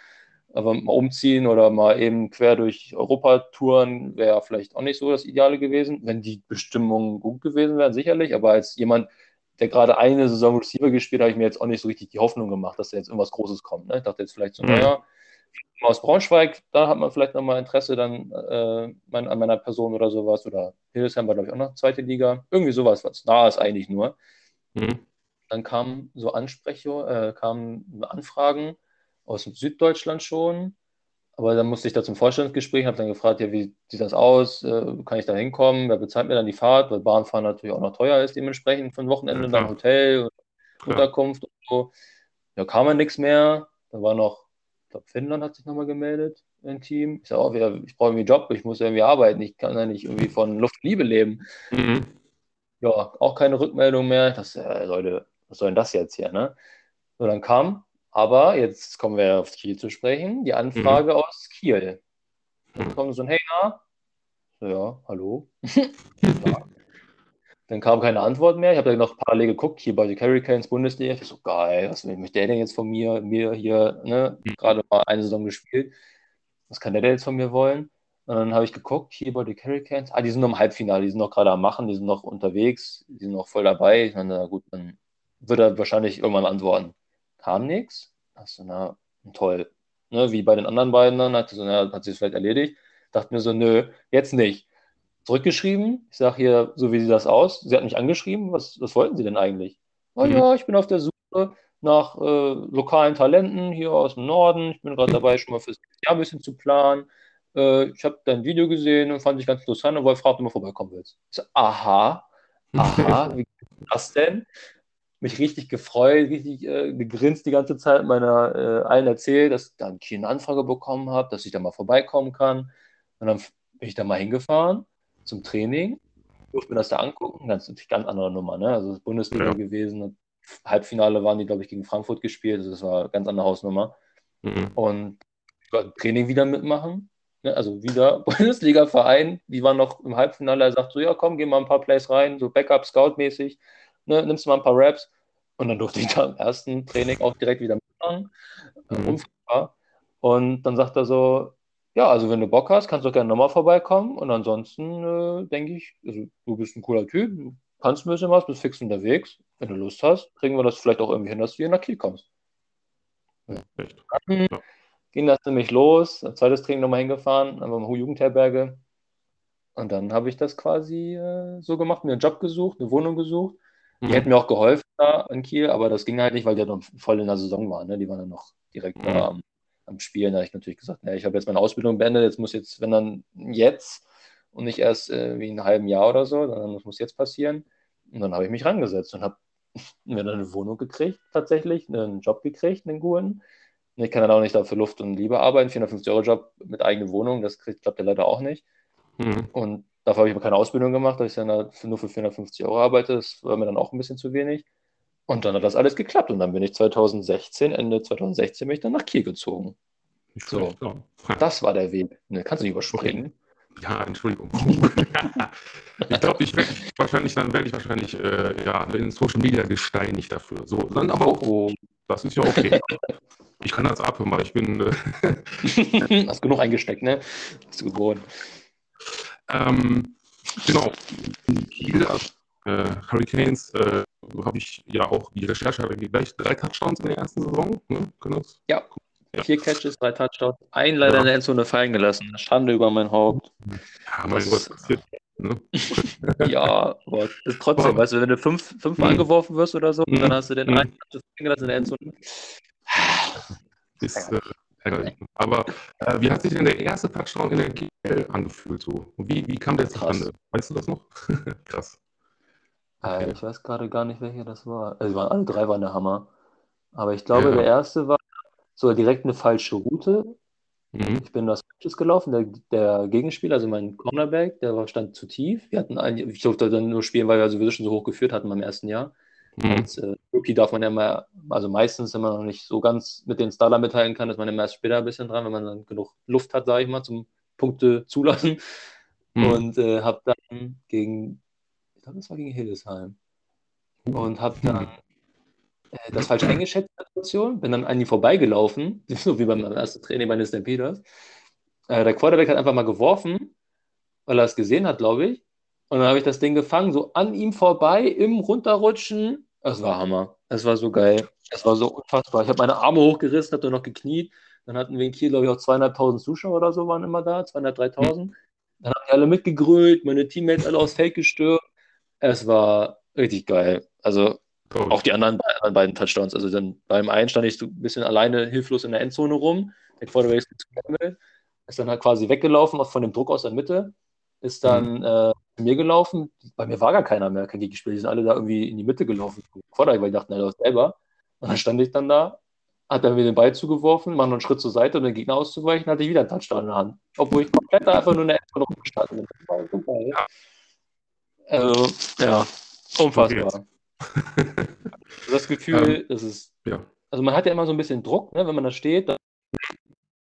Aber mal umziehen oder mal eben quer durch Europa touren wäre vielleicht auch nicht so das Ideale gewesen. Wenn die Bestimmungen gut gewesen wären, sicherlich. Aber als jemand, der gerade eine Saison Receiver gespielt hat, habe ich mir jetzt auch nicht so richtig die Hoffnung gemacht, dass da jetzt irgendwas Großes kommt. Ne? Ich dachte jetzt vielleicht so, naja, aus Braunschweig, da hat man vielleicht nochmal Interesse dann äh, mein, an meiner Person oder sowas. Oder Hildesheim war, glaube ich, auch noch zweite Liga. Irgendwie sowas, was nah ist eigentlich nur. Mhm. Dann kamen so Ansprecher, äh, kamen Anfragen aus Süddeutschland schon. Aber dann musste ich da zum Vorstellungsgespräch, habe dann gefragt, ja, wie sieht das aus? Äh, kann ich da hinkommen? Wer bezahlt mir dann die Fahrt? Weil Bahnfahren natürlich auch noch teuer ist, dementsprechend für ein Wochenende, ja, dann Hotel, Unterkunft und so. Ja, kam man nichts mehr. Da war noch glaube, Finnland hat sich nochmal gemeldet, ein Team. Ich sage auch wieder, ich brauche irgendwie einen Job, ich muss irgendwie arbeiten, ich kann ja nicht irgendwie von Luft Liebe leben. Mhm. Ja, auch keine Rückmeldung mehr. Das, äh, Leute, was soll denn das jetzt hier, ne? So, dann kam Aber jetzt kommen wir auf Kiel zu sprechen. Die Anfrage mhm. aus Kiel. Dann kommt so ein Hey, na? So, ja, hallo. Dann kam keine Antwort mehr. Ich habe dann noch parallel geguckt, hier bei den Hurricanes Bundesliga. Ich so, geil, was möchte der denn jetzt von mir? Mir hier, ne, gerade mal eine Saison gespielt. Was kann der denn jetzt von mir wollen? Und dann habe ich geguckt, hier bei den Hurricanes. Ah, die sind noch im Halbfinale, die sind noch gerade am Machen, die sind noch unterwegs, die sind noch voll dabei. Ich meine, na gut, dann wird er wahrscheinlich irgendwann antworten. Kam nichts. Achso, na, toll. Ne, wie bei den anderen beiden dann, hat, so, na, hat sich vielleicht erledigt. Dachte mir so, nö, jetzt nicht zurückgeschrieben. Ich sage hier, so wie sieht das aus? Sie hat mich angeschrieben. Was, was wollten Sie denn eigentlich? Oh mhm. ja, ich bin auf der Suche nach äh, lokalen Talenten hier aus dem Norden. Ich bin gerade dabei, schon mal fürs Jahr ein bisschen zu planen. Äh, ich habe dein Video gesehen und fand ich ganz interessant und wollte fragen, ob du mal vorbeikommen willst. Ich so, aha, aha, wie geht das denn? Mich richtig gefreut, richtig äh, gegrinst die ganze Zeit, meiner äh, allen erzählt, dass ich dann eine Anfrage bekommen habe, dass ich da mal vorbeikommen kann. Und dann bin ich da mal hingefahren zum Training, durfte mir das da angucken, ganz, ganz andere Nummer, ne? Also Bundesliga ja. gewesen, Halbfinale waren die, glaube ich, gegen Frankfurt gespielt, also das war eine ganz andere Hausnummer. Mhm. Und Training wieder mitmachen, ne? also wieder Bundesliga-Verein, die waren noch im Halbfinale, er sagt so, ja komm, geh mal ein paar Plays rein, so Backup-Scout-mäßig, ne? nimmst du mal ein paar Raps und dann durfte ich da im ersten Training auch direkt wieder mitmachen, mhm. unfassbar. Und dann sagt er so, ja, also wenn du Bock hast, kannst du auch gerne nochmal vorbeikommen. Und ansonsten äh, denke ich, also, du bist ein cooler Typ, du kannst ein bisschen was, bist fix unterwegs. Wenn du Lust hast, kriegen wir das vielleicht auch irgendwie hin, dass du hier nach Kiel kommst. Ja. Dann ja. ging das nämlich los, ein zweites Training nochmal hingefahren, einfach mal Jugendherberge. Und dann habe ich das quasi äh, so gemacht, mir einen Job gesucht, eine Wohnung gesucht. Die mhm. hätten mir auch geholfen da in Kiel, aber das ging halt nicht, weil die halt noch voll in der Saison waren. Ne? Die waren dann noch direkt mhm. da am am Spielen. Da habe ich natürlich gesagt, ja, ich habe jetzt meine Ausbildung beendet, jetzt muss jetzt, wenn dann jetzt und nicht erst äh, wie in einem halben Jahr oder so, dann das muss jetzt passieren. Und dann habe ich mich rangesetzt und habe mir dann eine Wohnung gekriegt, tatsächlich, einen Job gekriegt, einen guten. Und ich kann dann auch nicht dafür Luft und Liebe arbeiten, 450-Euro-Job mit eigener Wohnung, das kriegt, klappt ja leider auch nicht. Mhm. Und dafür habe ich aber keine Ausbildung gemacht, dass ich dann nur für 450 Euro arbeite. Das war mir dann auch ein bisschen zu wenig. Und dann hat das alles geklappt. Und dann bin ich 2016, Ende 2016, bin ich dann nach Kiel gezogen. So, das war der Weg. Ne, kannst du nicht überspringen. Ja, Entschuldigung. ich glaube, ich werde wahrscheinlich, dann werde ich wahrscheinlich äh, ja, in Social Media gesteinigt dafür. So, dann aber auch, oh, das ist ja okay. ich kann das ab, ich bin. Äh, Hast genug eingesteckt, ne? Bist du gewohnt. Ähm, genau. Kiel, äh, Hurricanes, äh, habe ich ja auch die Recherche, habe ich gleich drei Touchdowns in der ersten Saison. Ne? Ja. ja. Vier Catches, drei Touchdowns, ein leider ja. in der Endzone fallen gelassen. Schande über mein Haupt. Ja, mein Gott, passiert. Ne? ja, aber trotzdem, weißt du, wenn du fünf, fünfmal mhm. angeworfen wirst oder so, mhm. dann hast du den mhm. einen fallen gelassen in der Endzone. Ist äh, ärgerlich. Aber äh, wie hat sich denn der erste Touchdown in der GL angefühlt? So? Wie, wie kam der zustande? Weißt du das noch? Krass. Äh, ich weiß gerade gar nicht, welcher das war. Also, waren, alle drei waren der Hammer. Aber ich glaube, ja. der erste war so direkt eine falsche Route. Mhm. Ich bin das Falsches gelaufen. Der, der Gegenspieler, also mein Cornerback, der war, stand zu tief. Wir hatten einen, ich durfte dann nur spielen, weil wir sowieso schon so hoch geführt hatten beim ersten Jahr. Mhm. Als äh, Rookie darf man ja mal, also meistens, wenn man noch nicht so ganz mit den Starter mitteilen kann, ist man immer erst später ein bisschen dran, wenn man dann genug Luft hat, sage ich mal, zum Punkte zulassen. Mhm. Und äh, habe dann gegen glaube, das war gegen Hildesheim. Und habe dann äh, das falsch eingeschätzt, Situation, bin dann an ihm vorbeigelaufen, so wie beim ersten Training meines Stampeders. Äh, der Quarterback hat einfach mal geworfen, weil er es gesehen hat, glaube ich. Und dann habe ich das Ding gefangen, so an ihm vorbei, im Runterrutschen. Das war Hammer. Das war so geil. Das war so unfassbar. Ich habe meine Arme hochgerissen, habe dann noch gekniet. Dann hatten wir in Kiel, glaube ich, auch zweieinhalbtausend Zuschauer oder so waren immer da, zweieinhalb, dreitausend. Dann haben die alle mitgegrölt, meine Teammates alle aufs Feld gestürmt. Es war richtig geil. Also oh. auch die anderen, anderen, beiden Touchdowns. Also dann beim einen stand ich so ein bisschen alleine hilflos in der Endzone rum. Der Quarterback ist dann halt quasi weggelaufen von dem Druck aus der Mitte. Ist dann mhm. äh, zu mir gelaufen. Bei mir war gar keiner mehr, kein Gegenspiel. Die sind alle da irgendwie in die Mitte gelaufen. Quarterback, weil ich dachte, na, das selber. Und dann stand ich dann da, hat er mir den Ball zugeworfen, macht noch einen Schritt zur Seite, um den Gegner auszuweichen, hatte ich wieder einen Touchdown in der Hand. Obwohl ich komplett einfach nur in der Endzone rumgestartet bin. Das war super, ja. Also, ja, unfassbar. das Gefühl, ähm, das ist ja. also man hat ja immer so ein bisschen Druck, ne? wenn man da steht, dann,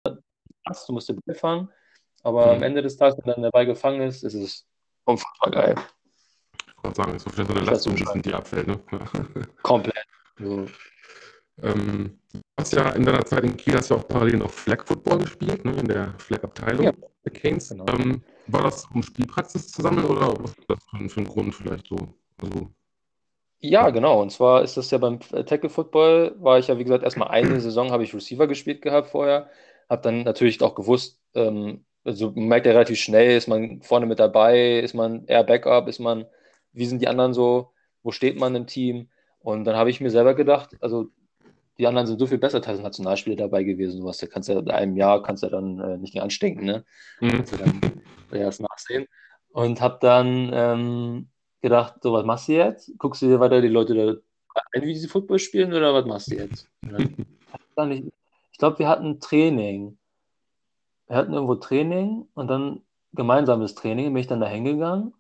du musst den Ball fangen, aber mhm. am Ende des Tages, wenn dann der Ball gefangen ist, ist es unfassbar geil. Ich wollte sagen, es ist so eine Leistung, die abfällt. Ne? Komplett. So. Ähm, du hast ja in deiner Zeit in Kiel hast ja auch parallel noch Flag Football gespielt, ne, in der Flag-Abteilung ja. der Canes. Genau. Ähm, war das, um Spielpraxis zu sammeln oder was war das für, für ein Grund vielleicht so? Also, ja, genau. Und zwar ist das ja beim Tackle Football, war ich ja, wie gesagt, erstmal eine Saison habe ich Receiver gespielt gehabt vorher. Habe dann natürlich auch gewusst, ähm, also man merkt ja relativ schnell, ist man vorne mit dabei, ist man eher Backup, ist man, wie sind die anderen so, wo steht man im Team? Und dann habe ich mir selber gedacht, also die anderen sind so viel besser als Nationalspieler dabei gewesen. Du hast ja, kannst ja in einem Jahr kannst ja dann äh, nicht mehr anstinken, ne? Mhm. Kannst ja dann erst nachsehen. Und habe dann ähm, gedacht, so was machst du jetzt? Guckst du dir weiter die Leute da ein, wie sie Football spielen oder was machst du jetzt? Dann, ich glaube, wir hatten Training. Wir hatten irgendwo Training und dann gemeinsames Training, bin ich dann da hingegangen,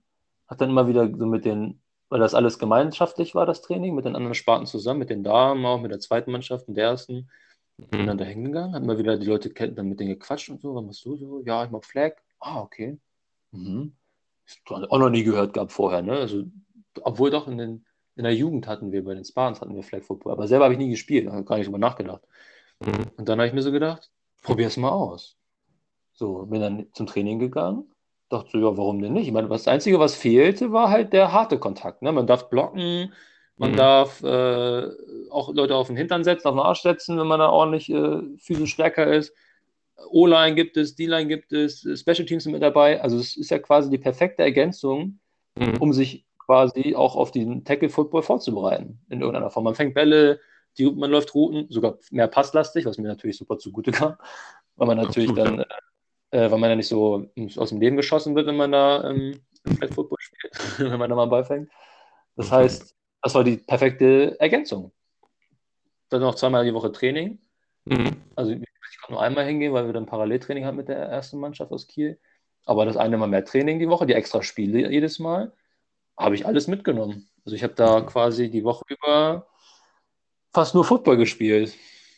hat dann immer wieder so mit den weil das alles gemeinschaftlich war, das Training, mit den anderen Sparten zusammen, mit den Damen, auch mit der zweiten Mannschaft und der ersten. Mhm. Bin dann da hingegangen, haben wir wieder die Leute dann mit denen gequatscht und so, was machst du so? Ja, ich mag Flag. Ah, okay. Mhm. Auch noch nie gehört gehabt vorher, ne? Also, obwohl doch in, den, in der Jugend hatten wir, bei den Spartans hatten wir Flag Football, aber selber habe ich nie gespielt, habe gar nicht drüber nachgedacht. Mhm. Und dann habe ich mir so gedacht, probier es mal aus. So, bin dann zum Training gegangen dachte so, ja, warum denn nicht? Ich meine, das Einzige, was fehlte, war halt der harte Kontakt. Ne? Man darf blocken, man mhm. darf äh, auch Leute auf den Hintern setzen, auf den Arsch setzen, wenn man da ordentlich äh, physisch stärker ist. O-Line gibt es, D-Line gibt es, Special Teams sind mit dabei. Also es ist ja quasi die perfekte Ergänzung, mhm. um sich quasi auch auf den Tackle-Football vorzubereiten. In irgendeiner Form. Man fängt Bälle, die, man läuft Routen, sogar mehr passlastig, was mir natürlich super zugute kam, weil man natürlich Absolut, dann ja äh, weil man ja nicht so aus dem Leben geschossen wird, wenn man da ähm, Flag Football spielt, wenn man da mal einen Ball fängt. Das heißt, das war die perfekte Ergänzung. Dann noch zweimal die Woche Training. Mhm. Also ich konnte nur einmal hingehen, weil wir dann Paralleltraining hatten mit der ersten Mannschaft aus Kiel. Aber das eine Mal mehr Training die Woche, die extra Spiele jedes Mal, habe ich alles mitgenommen. Also ich habe da quasi die Woche über fast nur Football gespielt.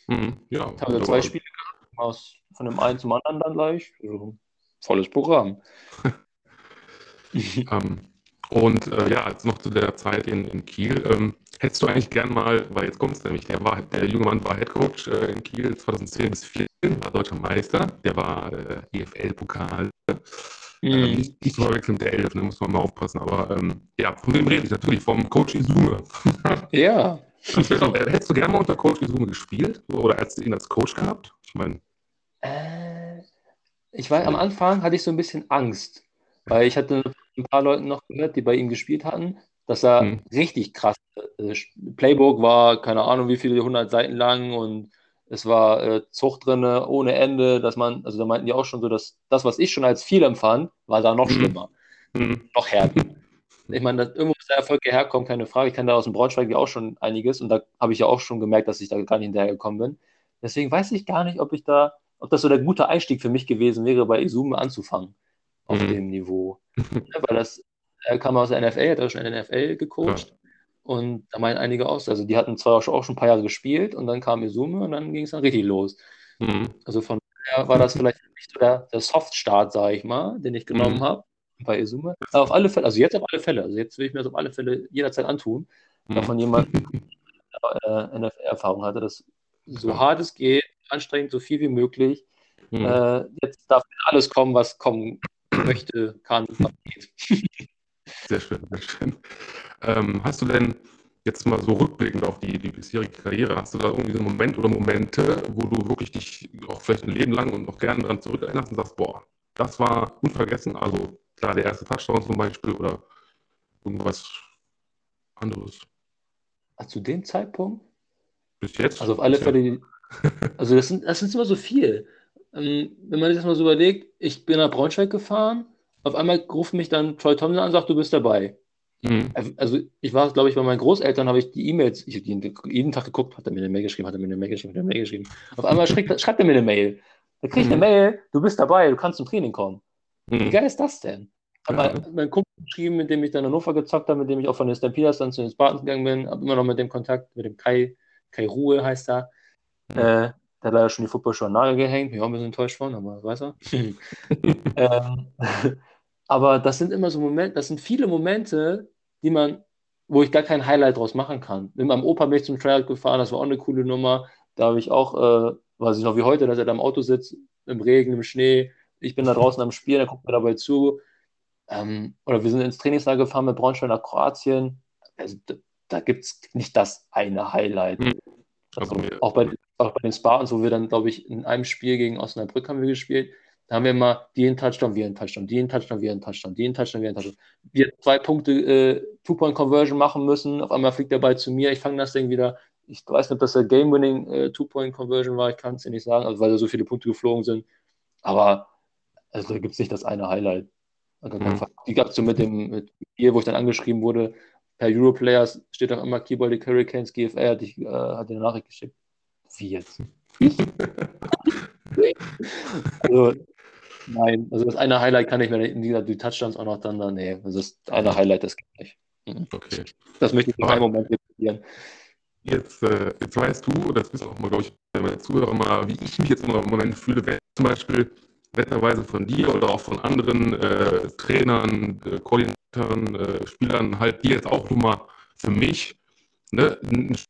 Mhm. Ja, ich habe zwei Spiele gehabt, aus von dem einen zum anderen dann gleich. Also, volles Programm. ähm, und äh, ja, jetzt noch zu der Zeit in, in Kiel. Ähm, hättest du eigentlich gern mal, weil jetzt kommt es nämlich, der, war, der junge Mann war Headcoach äh, in Kiel 2010 bis 2014, war deutscher Meister, der war äh, EFL-Pokal. Mhm. Ähm, nicht, nicht zu verwechseln mit der Elf, da muss man mal aufpassen. Aber ähm, ja, von dem rede ich natürlich, vom Coach Izume. ja. Hättest du gerne mal unter Coach Izume gespielt? Oder hättest du ihn als Coach gehabt? Ich meine, äh, ich war am Anfang hatte ich so ein bisschen Angst, weil ich hatte ein paar Leuten noch gehört, die bei ihm gespielt hatten, dass er hm. richtig krass. Äh, Playbook war keine Ahnung wie viele hundert Seiten lang und es war äh, Zucht drin ohne Ende, dass man, also da meinten die auch schon so, dass das, was ich schon als viel empfand, war da noch hm. schlimmer, hm. noch härter. Ich meine, dass irgendwo muss der Erfolg herkommen, keine Frage. Ich kann da aus dem Braunschweig ja auch schon einiges und da habe ich ja auch schon gemerkt, dass ich da gar nicht hinterhergekommen bin. Deswegen weiß ich gar nicht, ob ich da ob das so der gute Einstieg für mich gewesen wäre, bei Izume anzufangen auf mhm. dem Niveau. ja, weil das, er kam aus der NFL, hat er schon in der NFL gecoacht. Ja. Und da meinen einige aus. Also die hatten zwar auch schon, ein paar Jahre gespielt und dann kam Izume und dann ging es dann richtig los. Mhm. Also von daher war das vielleicht nicht so der, der Soft-Start, sage ich mal, den ich genommen mhm. habe bei Izume. Aber auf alle Fälle, also jetzt auf alle Fälle, also jetzt will ich mir das auf alle Fälle jederzeit antun, mhm. davon jemand äh, NFL-Erfahrung hatte, dass so hart es geht, anstrengend, so viel wie möglich. Mhm. Äh, jetzt darf alles kommen, was kommen möchte, kann, was geht. Sehr schön, sehr schön. Ähm, hast du denn jetzt mal so rückblickend auf die, die bisherige Karriere, hast du da irgendwie so einen Moment oder Momente, wo du wirklich dich auch vielleicht ein Leben lang und noch gerne daran zurückerinnerst und sagst, boah, das war unvergessen, also klar, der erste Touchdown zum Beispiel oder irgendwas anderes? Zu dem Zeitpunkt? Bis jetzt? Also auf alle Fälle, die, also das sind, das sind immer so viel. Ähm, wenn man sich das mal so überlegt, ich bin nach Braunschweig gefahren, auf einmal ruft mich dann Troy Thompson an und sagt, du bist dabei. Mhm. Also ich war, glaube ich, bei meinen Großeltern habe ich die E-Mails, ich habe jeden Tag geguckt, hat er mir eine Mail geschrieben, hat er mir eine Mail geschrieben, hat er mir eine Mail geschrieben. Auf einmal schreibt, schreibt er mir eine Mail. Da kriege ich eine mhm. Mail, du bist dabei, du kannst zum Training kommen. Mhm. Wie geil ist das denn? Habe ja. meinen Kumpel geschrieben, mit dem ich dann in Hannover gezockt habe, mit dem ich auch von den Stampeders dann zu den Spartans gegangen bin, habe immer noch mit dem Kontakt, mit dem Kai, Kai Ruhe heißt er. Mhm. Äh, der hat leider schon die Footballschuhe an Nagel gehängt. Bin auch ein bisschen enttäuscht von, aber weiß er. ähm, aber das sind immer so Momente, das sind viele Momente, die man, wo ich gar kein Highlight draus machen kann. Mit meinem Opa bin ich zum Tryout gefahren, das war auch eine coole Nummer. Da habe ich auch, äh, weiß ich noch wie heute, dass er da im Auto sitzt, im Regen, im Schnee. Ich bin da draußen am Spielen, er guckt mir dabei zu. Ähm, oder wir sind ins Trainingslager gefahren mit Braunschweig nach Kroatien. Also, da, da gibt es nicht das eine Highlight. Mhm. Also, auch, bei, auch bei den Spartans, wo wir dann, glaube ich, in einem Spiel gegen Osnabrück haben wir gespielt, da haben wir immer die in Touchdown, wir in Touchdown, die in Touchdown, wir in Touchdown, die in Touchdown, wir in Touchdown. Wir zwei Punkte äh, Two-Point-Conversion machen müssen, auf einmal fliegt der Ball zu mir, ich fange das Ding wieder. Ich weiß nicht, ob das der Game-Winning äh, Two-Point-Conversion war, ich kann es dir nicht sagen, also weil da so viele Punkte geflogen sind. Aber also, da gibt es nicht das eine Highlight. Also, mhm. Die gab es so mit dem mit ihr, wo ich dann angeschrieben wurde, per Europlayers steht auch immer Keyboard Hurricanes GFR, hat, ich, äh, hat eine Nachricht geschickt. Wie jetzt? also, nein, also das eine Highlight kann ich mir nicht, die Touchdowns auch noch dann, dann nee, also das eine Highlight, das geht nicht. Mhm. Okay. Das möchte ich in keinem Moment diskutieren. Jetzt, äh, jetzt weißt du, das wissen auch mal, glaube ich, meine Zuhörer mal, wie ich mich jetzt im Moment fühle, wenn zum Beispiel netterweise von dir oder auch von anderen äh, Trainern, äh, Koordinatoren, äh, Spielern halt, die jetzt auch nur mal für mich ne,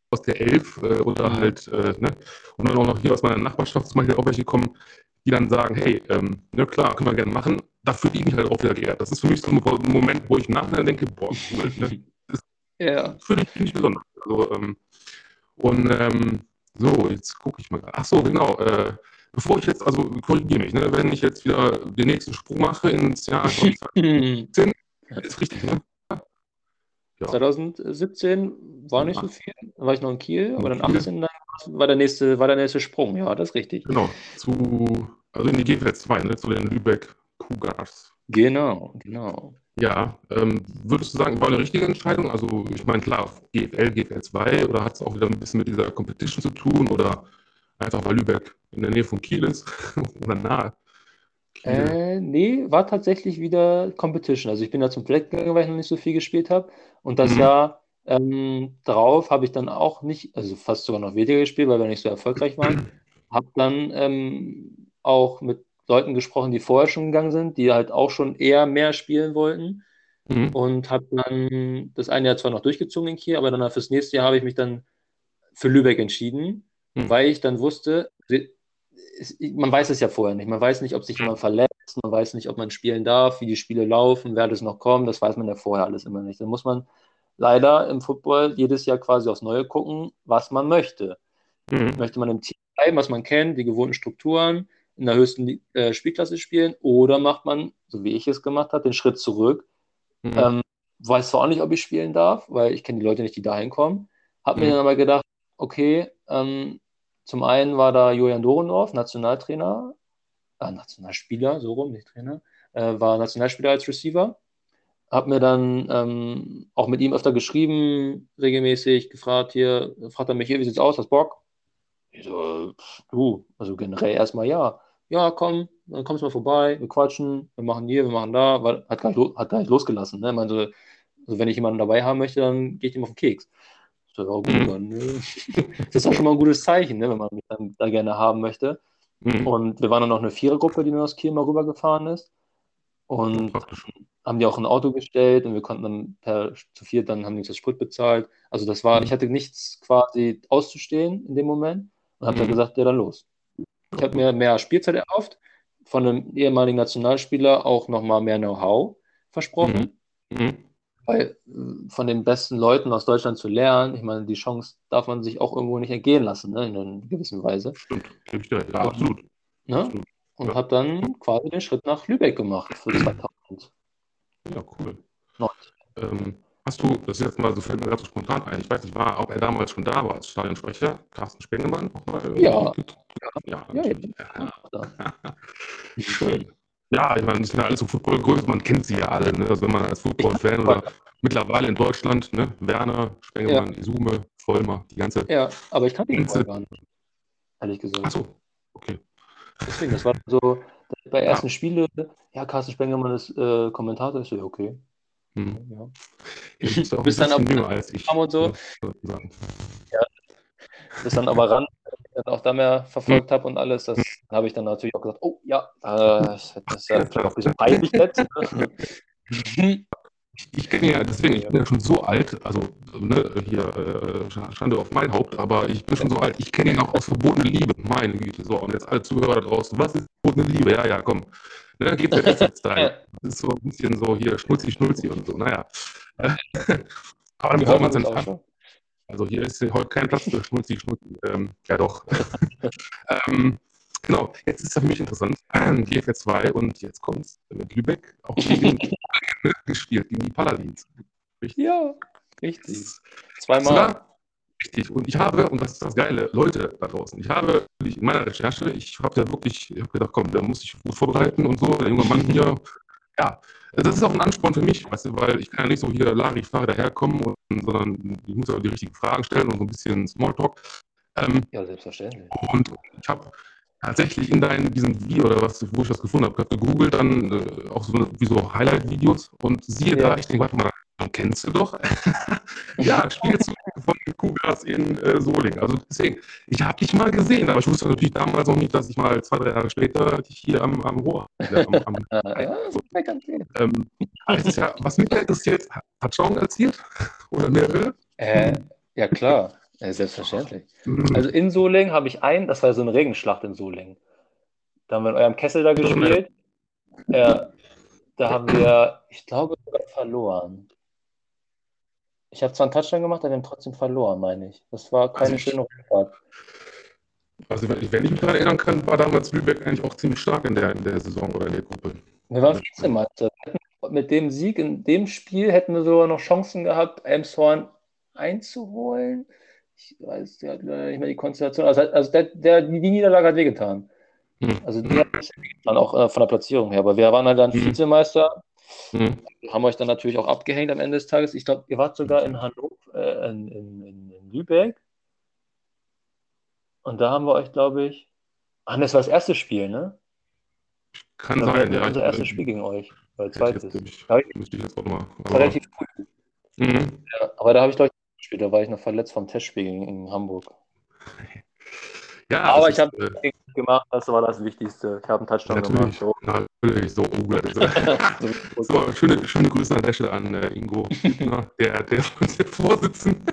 aus der Elf äh, oder halt, äh, ne, und dann auch noch hier aus meiner Nachbarschaft zum Beispiel auch welche kommen, die dann sagen, hey, ähm, ja klar, können wir gerne machen, da fühle ich mich halt auch wieder geehrt. Das ist für mich so ein Moment, wo ich nachher denke, boah, cool, ne? Das ja. fühle ich mich besonders. Also, ähm, und ähm, so, jetzt gucke ich mal. Ach so, genau. Äh, bevor ich jetzt, also korrigiere mich, ne, wenn ich jetzt wieder den nächsten Sprung mache ins Jahr 2017, ist richtig, ne? Ja. 2017 war nicht so viel, dann war ich noch in Kiel, aber dann 18 dann war der nächste, war der nächste Sprung, ja, das ist richtig. Genau, zu, also in die GFL 2, ne, zu den Lübeck Cougars. Genau, genau. Ja, ähm, würdest du sagen, war eine richtige Entscheidung? Also ich meine, klar, GFL, GFL 2 oder hat es auch wieder ein bisschen mit dieser Competition zu tun oder einfach weil Lübeck in der Nähe von Kiel ist oder nahe? Äh, nee, war tatsächlich wieder Competition. Also ich bin da zum Fleck gegangen, weil ich noch nicht so viel gespielt habe. Und das mhm. Jahr ähm, drauf habe ich dann auch nicht, also fast sogar noch weniger gespielt, weil wir nicht so erfolgreich waren. Habe dann ähm, auch mit Leuten gesprochen, die vorher schon gegangen sind, die halt auch schon eher mehr spielen wollten. Mhm. Und habe dann das eine Jahr zwar noch durchgezogen in Kiel, aber dann fürs nächste Jahr habe ich mich dann für Lübeck entschieden, mhm. weil ich dann wusste, man weiß es ja vorher nicht. Man weiß nicht, ob sich jemand verletzt, man weiß nicht, ob man spielen darf, wie die Spiele laufen, wer das noch kommt, das weiß man ja vorher alles immer nicht. Dann muss man leider im Football jedes Jahr quasi aufs Neue gucken, was man möchte. Mhm. Möchte man im Team bleiben, was man kennt, die gewohnten Strukturen, in der höchsten äh, Spielklasse spielen, oder macht man, so wie ich es gemacht habe, den Schritt zurück. Mhm. Ähm, weiß zwar auch nicht, ob ich spielen darf, weil ich kenne die Leute nicht, die da hinkommen. Habe mhm. mir dann aber gedacht, okay, ähm, zum einen war da Julian Dorendorf, Nationaltrainer, äh, Nationalspieler, so rum, nicht Trainer, äh, war Nationalspieler als Receiver. Hab mir dann ähm, auch mit ihm öfter geschrieben, regelmäßig gefragt, hier, fragt er mich hier, wie sieht's aus, hast Bock? Ich so, du, also generell erstmal ja. Ja, komm, dann kommst du mal vorbei, wir quatschen, wir machen hier, wir machen da, weil, hat gar nicht, hat gar nicht losgelassen. Ne? Ich meine, so, also wenn ich jemanden dabei haben möchte, dann gehe ich ihm auf den Keks. Das ist auch gut, mhm. dann, das ist auch schon mal ein gutes Zeichen, ne, wenn man mich dann da gerne haben möchte. Mhm. Und wir waren dann noch eine Vierergruppe, die nur aus Kiel mal rübergefahren ist. Und haben die auch ein Auto gestellt und wir konnten dann per zu viert, dann haben die uns das Sprit bezahlt. Also das war, mhm. ich hatte nichts quasi auszustehen in dem Moment und habe dann mhm. gesagt, ja dann los. Ich habe mir mehr Spielzeit erhofft, von einem ehemaligen Nationalspieler auch nochmal mehr Know-how versprochen. Mhm. Weil äh, von den besten Leuten aus Deutschland zu lernen, ich meine, die Chance darf man sich auch irgendwo nicht entgehen lassen, ne, in einer gewissen Weise. Stimmt, ja, ja absolut. Ne? absolut. Und ja. habe dann quasi den Schritt nach Lübeck gemacht für 2000. Ja, cool. Ähm, hast du, das ist jetzt mal so, fällt mir gerade so spontan ein, ich weiß nicht, war, ob er damals schon da war als Stadionsprecher, Carsten Spengemann nochmal? Ja. Ja, ja, ja, ja. Schön. Ja, ich meine, das sind ja alles so Footballgrößen, man kennt sie ja alle. Ne? Also wenn man als Football-Fan oder mittlerweile in Deutschland, ne? Werner, Spengemann, ja. Isume, Vollmer, die ganze. Ja, aber ich kannte ihn vorher gar nicht. Ehrlich gesagt. Achso, okay. Deswegen, das war so, bei ersten ja. Spiele, ja, Carsten Spengemann ist äh, Kommentator, ich so, okay. Hm. Ja. Du bist dann ab als ich. Und so. Ja. bis dann aber ran dann auch da mehr verfolgt habe und alles, das habe ich dann natürlich auch gesagt, oh ja, das, das ist ja vielleicht auch ein bisschen peinlich jetzt. ich kenne ja, deswegen, ich bin ja schon so alt, also ne, hier äh, Schande auf mein Haupt, aber ich bin schon so alt, ich kenne ihn auch aus verbotene Liebe, meine Güte. So, und jetzt alle Zuhörer da draußen, was ist verbotene Liebe? Ja, ja, komm. Ne, geht der jetzt rein. Das ist so ein bisschen so hier schnulzi, schnulzi und so, naja. aber dann braucht man es an. Also hier ist heute kein Platz für Schnulzi, Schnulzi. Ähm, ja doch. ähm, genau, jetzt ist es für mich interessant. GFR 2 und jetzt kommt es mit Lübeck auch gegen gespielt, gegen die Paladins. Richtig? Ja, richtig. Zweimal. Richtig. Und ich habe, und das ist das Geile, Leute da draußen, ich habe in meiner Recherche, ich habe ja wirklich, ich habe gedacht, komm, da muss ich gut vorbereiten und so, der junge Mann hier, ja, das ist auch ein Ansporn für mich, weißt du, weil ich kann ja nicht so hier Larifare daherkommen, und, sondern ich muss ja die richtigen Fragen stellen und so ein bisschen Smalltalk. Ähm, ja, selbstverständlich. Und ich habe tatsächlich in deinem, diesem Video oder was, wo ich das gefunden habe, gegoogelt, dann äh, auch so wie so Highlight-Videos und siehe ja. da, ich denke, warte mal, kennst du doch. ja, spielst du von Kugas in äh, Solingen. Also deswegen, ich habe dich mal gesehen, aber ich wusste natürlich damals noch nicht, dass ich mal zwei, drei Jahre später dich hier am, am Rohr. Äh, am, am, ja, so. ähm, ja, was mich interessiert, hat Sean erzielt? Oder mehrere? Äh, ja, klar. Ja, selbstverständlich. Also in Solingen habe ich einen, das war so eine Regenschlacht in Solingen. Da haben wir in eurem Kessel da gespielt. Ja, da haben wir, ich glaube, verloren. Ich habe zwar einen Touchdown gemacht, aber wir haben trotzdem verloren, meine ich. Das war keine also schöne Rundfahrt. Also wenn ich, wenn ich mich daran erinnern kann, war damals Lübeck eigentlich auch ziemlich stark in der, in der Saison oder in der Gruppe. Wir waren Vizemeister. Mit dem Sieg in dem Spiel hätten wir sogar noch Chancen gehabt, Elmshorn einzuholen. Ich weiß ja nicht mehr die Konstellation. Also, also der, der, die Niederlage hat wehgetan. Hm. Also die hat dann auch äh, von der Platzierung her. Aber wir waren halt dann hm. Vizemeister Mhm. Haben euch dann natürlich auch abgehängt am Ende des Tages. Ich glaube, ihr wart sogar in Hannover, äh, in, in, in, Lübeck. Und da haben wir euch, glaube ich. Ach, das war das erste Spiel, ne? Kann sein, ja. Unser erstes Spiel gegen euch. Oder zweites. Jetzt, ich, da ich, ich jetzt auch mal. Relativ früh. Mhm. Ja, aber da habe ich, glaube Da war ich noch verletzt vom Testspiel in, Hamburg. Ja, aber ich habe äh, gemacht, das war das Wichtigste. Ich habe einen Touchdown natürlich, gemacht. So. Natürlich, so. Oh, so schöne, schöne Grüße an der Stelle an äh, Ingo, der, der uns hier vorsitzen.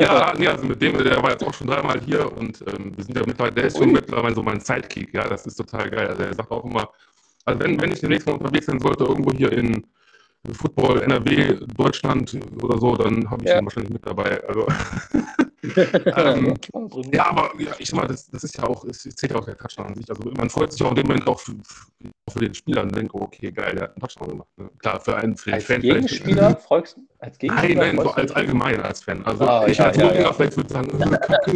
ja, nee, also mit dem, der war jetzt auch schon dreimal hier und ähm, wir sind ja mittlerweile, der ist schon mittlerweile so mein Sidekick. Ja, das ist total geil. Also er sagt auch immer, also wenn, wenn ich demnächst mal unterwegs sein sollte, irgendwo hier in Football, NRW, Deutschland oder so, dann habe ich ja. ihn wahrscheinlich mit dabei. Also, ähm, ja, aber ja, ich sag mal, das, das ist ja auch, es zählt ja auch der Touchdown an sich. Also man freut sich auch in dem Moment auch für, für den Spieler und denkt, okay, geil, der hat einen Touchdown gemacht. Ne? Klar, für einen, für den als Fan. Gegenspieler freust? Als Gegenspieler nein, nein, so als allgemein als Fan. Also ah, ich ja, als ja, ja. vielleicht würde sagen,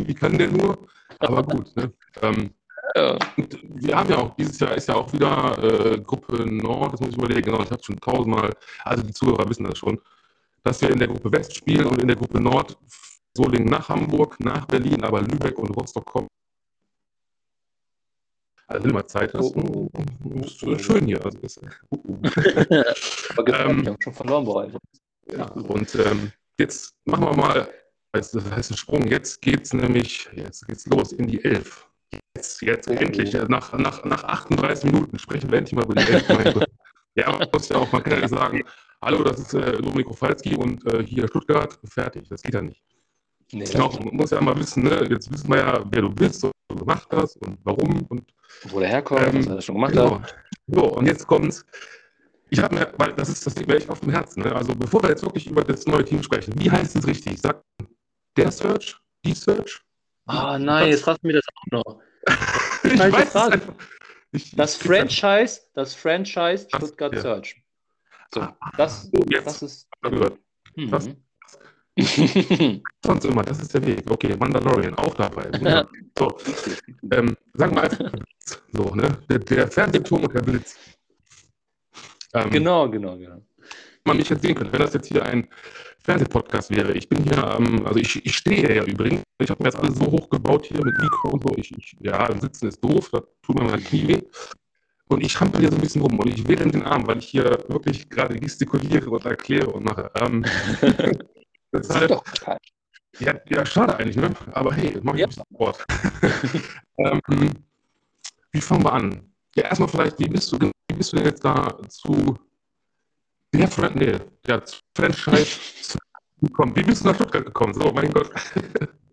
wie kann der nur? Aber gut, ne? Ähm, ja. wir haben ja auch, dieses Jahr ist ja auch wieder äh, Gruppe Nord, das muss ich überlegen, genau, ich habe schon tausendmal, also die Zuhörer wissen das schon, dass wir in der Gruppe West spielen und in der Gruppe Nord Solingen nach Hamburg, nach Berlin, aber Lübeck und Rostock kommen. Also wenn mal Zeit hast, oh, oh, ist oh, schön hier. Also das, uh, uh. aber ähm, wir haben schon verloren euch. Ja, und ähm, jetzt machen wir mal, das heißt ein Sprung, jetzt geht es nämlich, jetzt geht's los in die Elf. Jetzt, jetzt endlich, nach, nach, nach 38 Minuten sprechen wir endlich mal über die Elf. ja, man muss ja auch, kann ja sagen, hallo, das ist äh, Dominik Kowalski und äh, hier Stuttgart, fertig, das geht ja nicht. Nee, genau, man muss ja mal wissen, ne? jetzt wissen wir ja, wer du bist, was du gemacht hast und warum und wo der herkommt, ähm, was er schon gemacht genau. hat. So, und jetzt kommt's. Ich habe mir, weil das ist das liegt mir echt auf dem Herzen. Ne? Also bevor wir jetzt wirklich über das neue Team sprechen, wie heißt es richtig? Sag der Search, die Search? Ah nein, jetzt fragst du mir das auch noch. Ich weiß Frage. Ich, das Franchise, das Franchise Stuttgart ja. Search. So, ah, das, jetzt. das ist. Mhm. Sonst immer, das ist der Weg. Okay, Mandalorian auch dabei. so, ähm, sagen wir einfach so, ne? Der, der Fernsehturm und der Blitz. Ähm, genau, genau, genau. Man mich jetzt sehen könnte, wenn das jetzt hier ein Fernsehpodcast wäre. Ich bin hier, ähm, also ich, ich stehe ja übrigens. Ich habe mir jetzt alles so hochgebaut hier mit Mikro und so. Ich, ich, ja, Sitzen ist doof, da tut mir mein Knie weh. Und ich hampel hier so ein bisschen rum und ich wähle in den Arm, weil ich hier wirklich gerade gestikuliere und erkläre und mache. Ähm, Deshalb, doch Ja, ja, schade eigentlich, ne? Aber hey, mach ich ja. Sport. ähm, wie fangen wir an? Ja, erstmal vielleicht, wie bist du, wie bist du denn jetzt da zu der, nee, ja, Franchise gekommen? Wie bist du nach Stuttgart gekommen? So, mein Gott.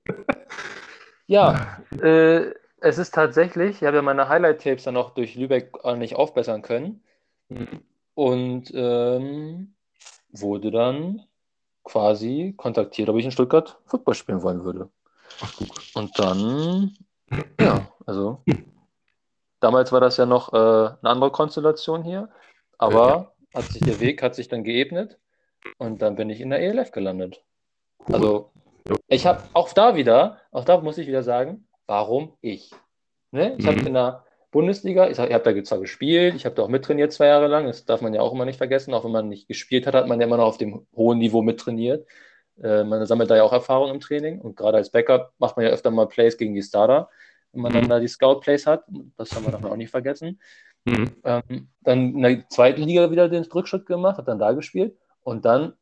ja, äh, es ist tatsächlich, ich habe ja meine Highlight-Tapes dann noch durch Lübeck nicht aufbessern können. Mhm. Und ähm, wurde dann quasi kontaktiert, ob ich in Stuttgart Football spielen wollen würde. Ach, Und dann, ja, also damals war das ja noch äh, eine andere Konstellation hier, aber ja. Hat sich der Weg hat sich dann geebnet und dann bin ich in der ELF gelandet. Cool. Also ich habe auch da wieder, auch da muss ich wieder sagen, warum ich? Ne? Ich mhm. habe in der Bundesliga. Ich, ich habe da zwar gespielt, ich habe da auch mittrainiert zwei Jahre lang. Das darf man ja auch immer nicht vergessen. Auch wenn man nicht gespielt hat, hat man ja immer noch auf dem hohen Niveau mittrainiert. Äh, man sammelt da ja auch Erfahrung im Training. Und gerade als Backup macht man ja öfter mal Plays gegen die Starter, wenn man mhm. dann da die Scout-Plays hat. Das haben wir dann auch nicht vergessen. Mhm. Ähm, dann in der zweiten Liga wieder den Rückschritt gemacht, hat dann da gespielt. Und dann,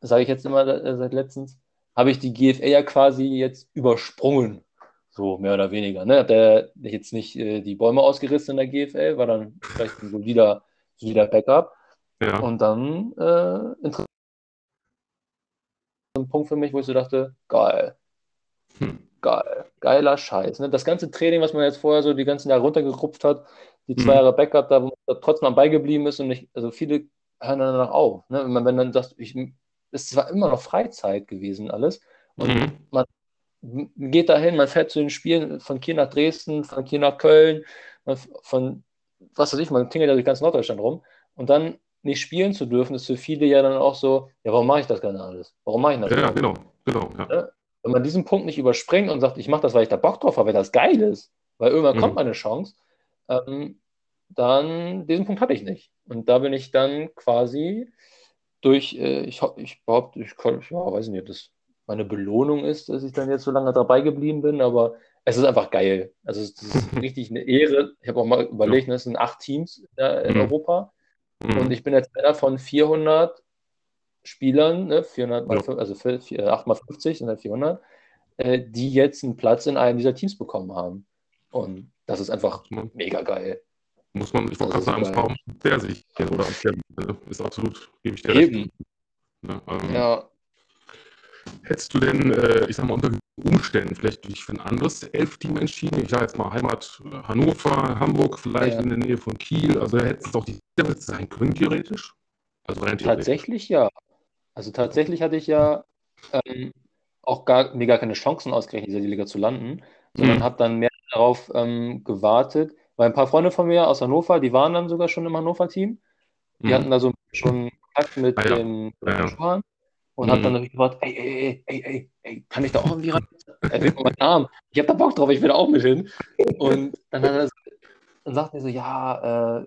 sage ich jetzt immer äh, seit letztens, habe ich die GFA ja quasi jetzt übersprungen. So mehr oder weniger. Ne? Hat der jetzt nicht äh, die Bäume ausgerissen in der GFL, war dann vielleicht ein solider, solider Backup. Ja. Und dann äh, ein Punkt für mich, wo ich so dachte, geil. Hm. Geil. Geiler Scheiß. Ne? Das ganze Training, was man jetzt vorher so die ganzen Jahre runtergerupft hat, die zwei hm. Jahre Backup, da wo man da trotzdem am beigeblieben ist und nicht, also viele hören dann danach auf. Ne? Wenn man wenn dann sagt, ich, es war immer noch Freizeit gewesen alles. Und mhm. man geht dahin, man fährt zu den Spielen von Kiel nach Dresden, von Kiel nach Köln, von was weiß ich, man tingelt ja durch ganz Norddeutschland rum und dann nicht spielen zu dürfen, ist für viele ja dann auch so, ja, warum mache ich das gerne alles? Warum mache ich das? Ja, genau, genau. Ja. Wenn man diesen Punkt nicht überspringt und sagt, ich mache das, weil ich da Bock drauf habe, weil das geil ist, weil irgendwann mhm. kommt meine Chance, ähm, dann diesen Punkt hatte ich nicht. Und da bin ich dann quasi durch, äh, ich, ich behaupte, ich, ich ja, weiß nicht, das meine Belohnung ist, dass ich dann jetzt so lange dabei geblieben bin, aber es ist einfach geil. Also es ist richtig eine Ehre. Ich habe auch mal überlegt. Ne, es sind acht Teams in mhm. Europa mhm. und ich bin jetzt einer von 400 Spielern, ne, 400 mal, also 8 mal 50 sind halt 400, äh, die jetzt einen Platz in einem dieser Teams bekommen haben. Und das ist einfach mega geil. Muss man, ich wollte gerade sagen, warum der sich oder ist absolut, gebe ich dir Eben. recht. Ja, ähm, ja, Hättest du denn, äh, ich sag mal, unter Umständen vielleicht dich für ein anderes Elf-Team entschieden? Ich sage jetzt mal Heimat äh, Hannover, Hamburg, vielleicht ja. in der Nähe von Kiel. Also hätte es doch die sein können, theoretisch? Also theoretisch. Tatsächlich ja. Also tatsächlich hatte ich ja ähm, auch gar, mir gar keine Chancen ausgerechnet, in dieser Liga zu landen, sondern mhm. habe dann mehr darauf ähm, gewartet, weil ein paar Freunde von mir aus Hannover, die waren dann sogar schon im Hannover-Team. Die mhm. hatten da so schon Kontakt mit ah, ja. den ja, ja und mhm. habe dann gefragt, ey, ey, ey, ey, ey, kann ich da auch irgendwie rein? Er will meinen Namen. Ich habe da Bock drauf, ich will da auch mit hin. Und dann, hat er, dann sagt er so, ja, äh,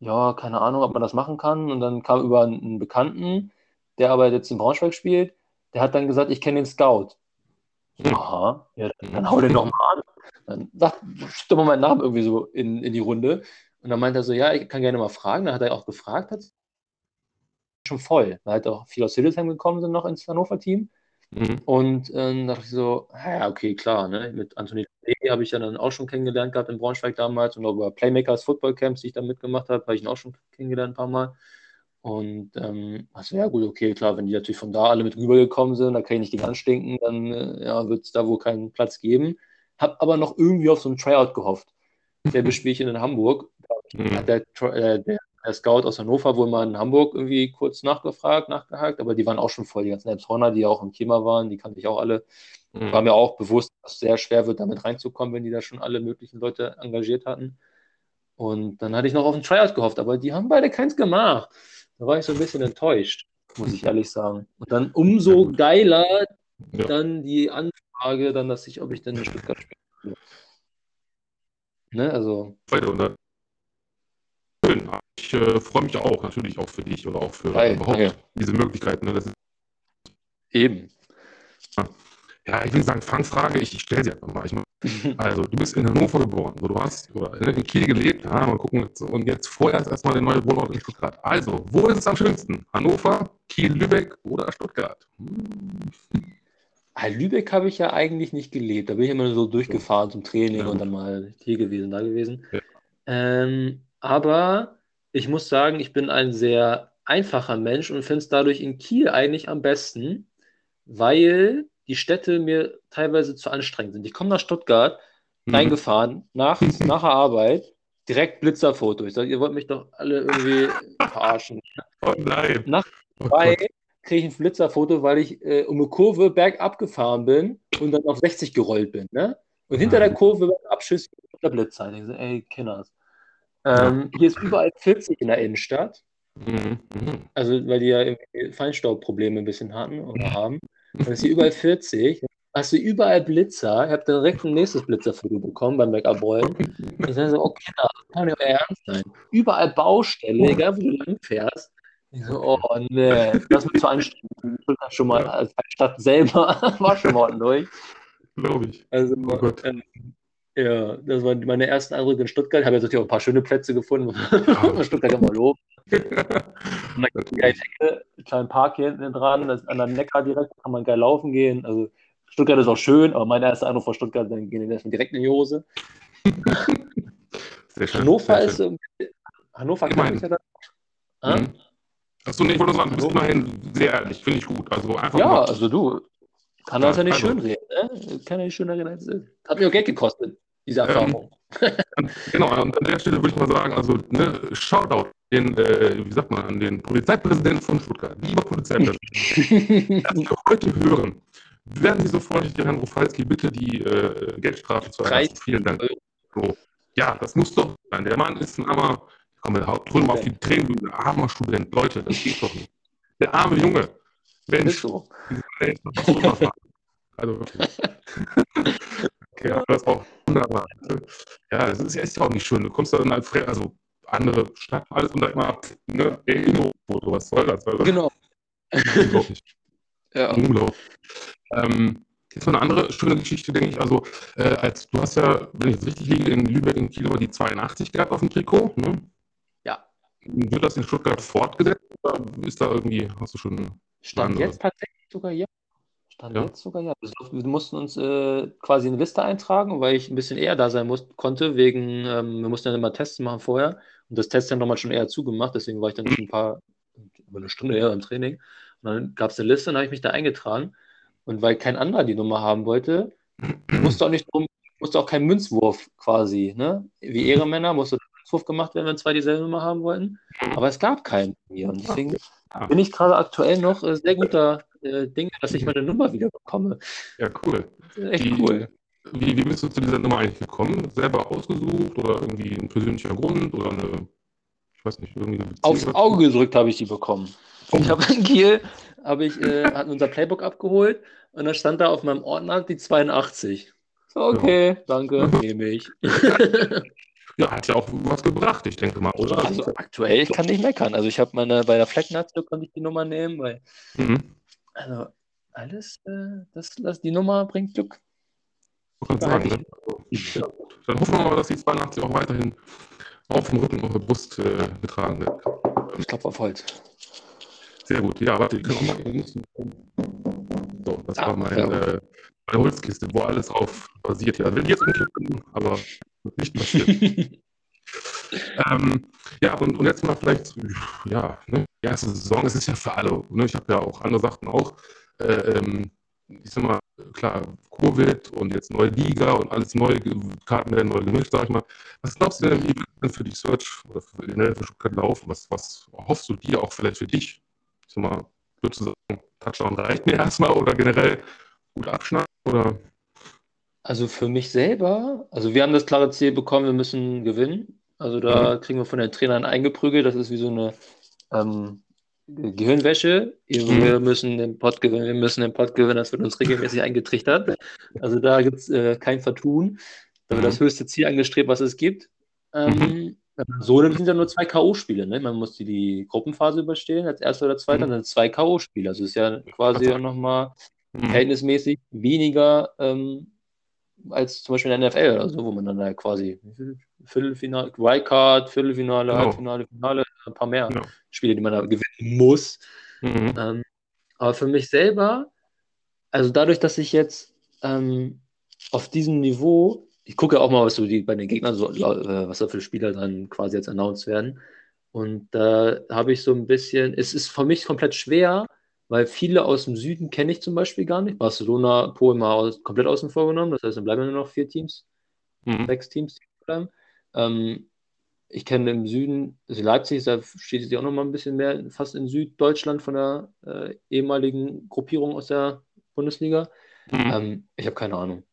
ja, keine Ahnung, ob man das machen kann. Und dann kam über einen Bekannten, der aber jetzt in Braunschweig spielt, der hat dann gesagt, ich kenne den Scout. Aha, ja, dann hau den doch mal an. Dann sagt, schickt doch mal meinen Namen irgendwie so in, in die Runde. Und dann meint er so, ja, ich kann gerne mal fragen. Dann hat er auch gefragt, hat schon voll, weil halt auch viele aus Hildesheim gekommen sind noch ins Hannover-Team. Mhm. Und ähm, dachte ich so, ja, okay, klar, ne? mit Anthony habe ich ja dann auch schon kennengelernt gehabt in Braunschweig damals und auch über Playmakers Football Camps, die ich da mitgemacht habe, habe ich ihn auch schon kennengelernt ein paar Mal. Und ähm, also ja gut, okay, klar, wenn die natürlich von da alle mit rübergekommen sind, da kann ich nicht gegen anstinken, dann äh, ja, wird es da wohl keinen Platz geben. Hab aber noch irgendwie auf so ein Tryout gehofft. Selbe Spielchen in Hamburg. Hat der, äh, der der Scout aus Hannover wohl mal in Hamburg irgendwie kurz nachgefragt, nachgehakt, aber die waren auch schon voll. Die ganzen Horner, die auch im Thema waren, die kannte ich auch alle. Mhm. War mir auch bewusst, dass es sehr schwer wird, damit reinzukommen, wenn die da schon alle möglichen Leute engagiert hatten. Und dann hatte ich noch auf ein Tryout gehofft, aber die haben beide keins gemacht. Da war ich so ein bisschen enttäuscht, muss ich ehrlich sagen. Und dann umso geiler ja. dann die Anfrage, dann, dass ich, ob ich denn in Stuttgart spiele. Ne, also. Schön. Ich äh, freue mich auch, natürlich auch für dich oder auch für Geil, überhaupt danke. diese Möglichkeiten. Ne? Eben. Ja, ich will sagen, Fangfrage, ich, ich stelle sie einfach mal. Ich also, du bist in Hannover geboren, so, du hast oder in Kiel gelebt, ja, mal gucken, und jetzt vorerst erstmal der neue Wohnort in Stuttgart. Also, wo ist es am schönsten? Hannover, Kiel, Lübeck oder Stuttgart? Hm. Ah, Lübeck habe ich ja eigentlich nicht gelebt. Da bin ich immer so durchgefahren zum Training Ja. und dann mal hier gewesen, da gewesen. Ja. Ähm, aber ich muss sagen, ich bin ein sehr einfacher Mensch und finde es dadurch in Kiel eigentlich am besten, weil die Städte mir teilweise zu anstrengend sind. Ich komme nach Stuttgart, Mhm. reingefahren, nachts, nach der Arbeit, direkt Blitzerfoto. Ich sage, ihr wollt mich doch alle irgendwie verarschen. Oh nein. Nach Oh Bei Gott. Kriege ich ein Blitzerfoto, weil ich äh, um eine Kurve bergab gefahren bin und dann auf 60 gerollt bin. Ne? Und hinter der Kurve beim Abschuss der Blitzer. Ich so, ey, Kinders. Ähm, Hier ist überall 40 in der Innenstadt. Mhm. Mhm. Also, weil die ja irgendwie Feinstaubprobleme ein bisschen hatten oder haben. Dann ist hier überall 40. Hast du überall Blitzer. Ich habe direkt ein nächstes Blitzerfoto bekommen beim Backup-Rollen. Ich sage so, okay, das kann nicht euer Ernst sein. Überall Baustelle, egal wo du lang fährst. Ich so, oh nee, das wird zu anstrengend. Ich bin schon mal als Stadt selber war schon mal durch. Glaube ich. Also, Oh Gott. ähm, ja, das waren meine ersten Eindrücke in Stuttgart. Ich habe jetzt natürlich auch ein paar schöne Plätze gefunden. Stuttgart immer loben. Und dann gibt es geile Ecke, einen kleinen Park hier hinten dran, das ist an der Neckar direkt, kann man geil laufen gehen. Also Stuttgart ist auch schön, aber mein erster Eindruck von Stuttgart, dann gehen die erstmal direkt in die Hose. Sehr schön. Hannover sehr ist schön. so, Hannover kann ich ja da. Ah? Mhm. Achso, nee, ich wollte nur sagen, du bist immerhin sehr ehrlich, finde ich gut. Also einfach Ja, mal- also du, kann das Ja, ja nicht also. schön reden, ne? Kann ja nicht schöner reden als. Hat mir auch Geld gekostet, diese Ähm, Erfahrung. Genau, und an der Stelle würde ich mal sagen, also ne, Shoutout den, äh, wie sagt man, an den Polizeipräsidenten von Stuttgart. Lieber Polizeipräsident, dass wir heute hören, werden Sie so freundlich, Herrn Rufalski, bitte die äh, Geldstrafe zu erlassen. 30 Vielen Dank. So. Ja, das muss doch sein. Der Mann ist ein armer, komm, wir drücken mal auf die Tränen, armer Student. Leute, das geht doch nicht. Der arme Junge. Mensch, so. Also wirklich. okay, aber das ist auch wunderbar. Ja, das ist, ist ja auch nicht schön. Du kommst dann als Fre also andere Stadt, alles und dann immer, ne, Erinnerungsfoto, was soll das? Also, Genau. unglaublich. Ja. unglaublich. Ähm, jetzt noch eine andere schöne Geschichte, denke ich. Also, äh, als du hast ja, wenn ich jetzt richtig liege, in Lübeck in immer die 82 gehabt auf dem Trikot, ne? Wird das in Stuttgart fortgesetzt oder ist da irgendwie, hast du schon Stand jetzt tatsächlich sogar ja. Stand Ja. jetzt sogar ja. Wir wir mussten uns äh, quasi eine Liste eintragen, weil ich ein bisschen eher da sein muss, konnte, wegen, ähm, wir mussten dann immer Tests machen vorher und das Testzentrum hat schon eher zugemacht, deswegen war ich dann schon ein paar, über eine Stunde eher im Training. Und dann gab es eine Liste und habe ich mich da eingetragen. Und weil kein anderer die Nummer haben wollte, musste auch nicht drum, musste auch kein Münzwurf quasi, ne? Wie Ehremänner musste Münzwurf gemacht werden, wenn zwei dieselbe Nummer haben wollten. Aber es gab keinen von mir. Und deswegen Ah. bin ich gerade aktuell noch äh, sehr guter äh, Dinge, dass ich meine Nummer wieder bekomme. Ja, cool. Ist echt Die- cool. Wie, wie bist du zu dieser Nummer eigentlich gekommen? Selber ausgesucht oder irgendwie ein persönlicher Grund oder eine, ich weiß nicht, irgendwie eine Beziehung? Aufs Auge gedrückt habe ich die bekommen. Ich habe in Kiel, habe ich, äh, hatten unser Playbook abgeholt und da stand da auf meinem Ordner die 82. So, okay, danke, nehme ich. Ja, hat ja auch was gebracht, ich denke mal, oder? Also aktuell, ich kann nicht meckern. Also ich habe meine, bei der Flecknatze konnte ich die Nummer nehmen, weil, Mhm. also alles, äh, das, das, die Nummer bringt Glück. Kann sagen, ne? Also, ja. Dann hoffen wir mal, dass die 82 auch weiterhin auf dem Rücken, auf der Brust äh, getragen wird. Ich klopfe auf Holz. Sehr gut. Ja, warte, ich kann auch mal. So, das Ah, war mein, ja. äh, meine Holzkiste, wo alles drauf basiert. Ja, will ich jetzt umkippen, aber nicht passiert. ähm, ja, und, und jetzt mal vielleicht, ja, ne, die erste Saison, es ist ja für alle, ne, ich habe ja auch andere Sachen auch, äh, ähm, ich sag mal, klar, Covid und jetzt neue Liga und alles neu, Karten werden neu gemischt, sag ich mal. Was glaubst du denn, wie wird denn für die Search oder für, für Stuttgart laufen? Was, was hoffst du dir auch vielleicht für dich? Ich sag mal, würdest du sagen, Touchdown reicht mir erstmal oder generell gut abschneiden oder? Also für mich selber, also wir haben das klare Ziel bekommen, wir müssen gewinnen. Also da kriegen wir von den Trainern eingeprügelt. Das ist wie so eine ähm, Gehirnwäsche. Wir müssen den Pott gewinnen, wir müssen den Pott gewinnen. Das wird uns regelmäßig eingetrichtert. Also da gibt es äh, kein Vertun. Da wird Mhm. das höchste Ziel angestrebt, was es gibt. Ähm, So, dann sind ja nur zwei K.O.-Spiele. Ne? Man muss die, die Gruppenphase überstehen, als erster oder zweiter, Mhm. dann sind zwei K.O.-Spiele. Also ist ja quasi Also- nochmal Mhm. verhältnismäßig weniger ähm, als zum Beispiel in der NFL oder so, wo man dann da quasi Viertelfinale, Wildcard, Viertelfinale, Genau. Halbfinale, Finale, ein paar mehr Genau. Spiele, die man da gewinnen muss. Mhm. Ähm, aber für mich selber, also dadurch, dass ich jetzt ähm, auf diesem Niveau, ich gucke ja auch mal, was so die bei den Gegnern so, äh, was da für Spieler dann quasi jetzt announced werden. Und da habe ich so ein bisschen, es ist für mich komplett schwer, weil viele aus dem Süden kenne ich zum Beispiel gar nicht. Barcelona, Polen mal aus, komplett außen vor genommen. Das heißt, dann bleiben nur noch vier Teams, mhm. sechs Teams, bleiben. Ähm, ich kenne im Süden, also Leipzig, da steht sie auch noch mal ein bisschen mehr fast in Süddeutschland von der äh, ehemaligen Gruppierung aus der Bundesliga. Mhm. Ähm, ich habe keine Ahnung.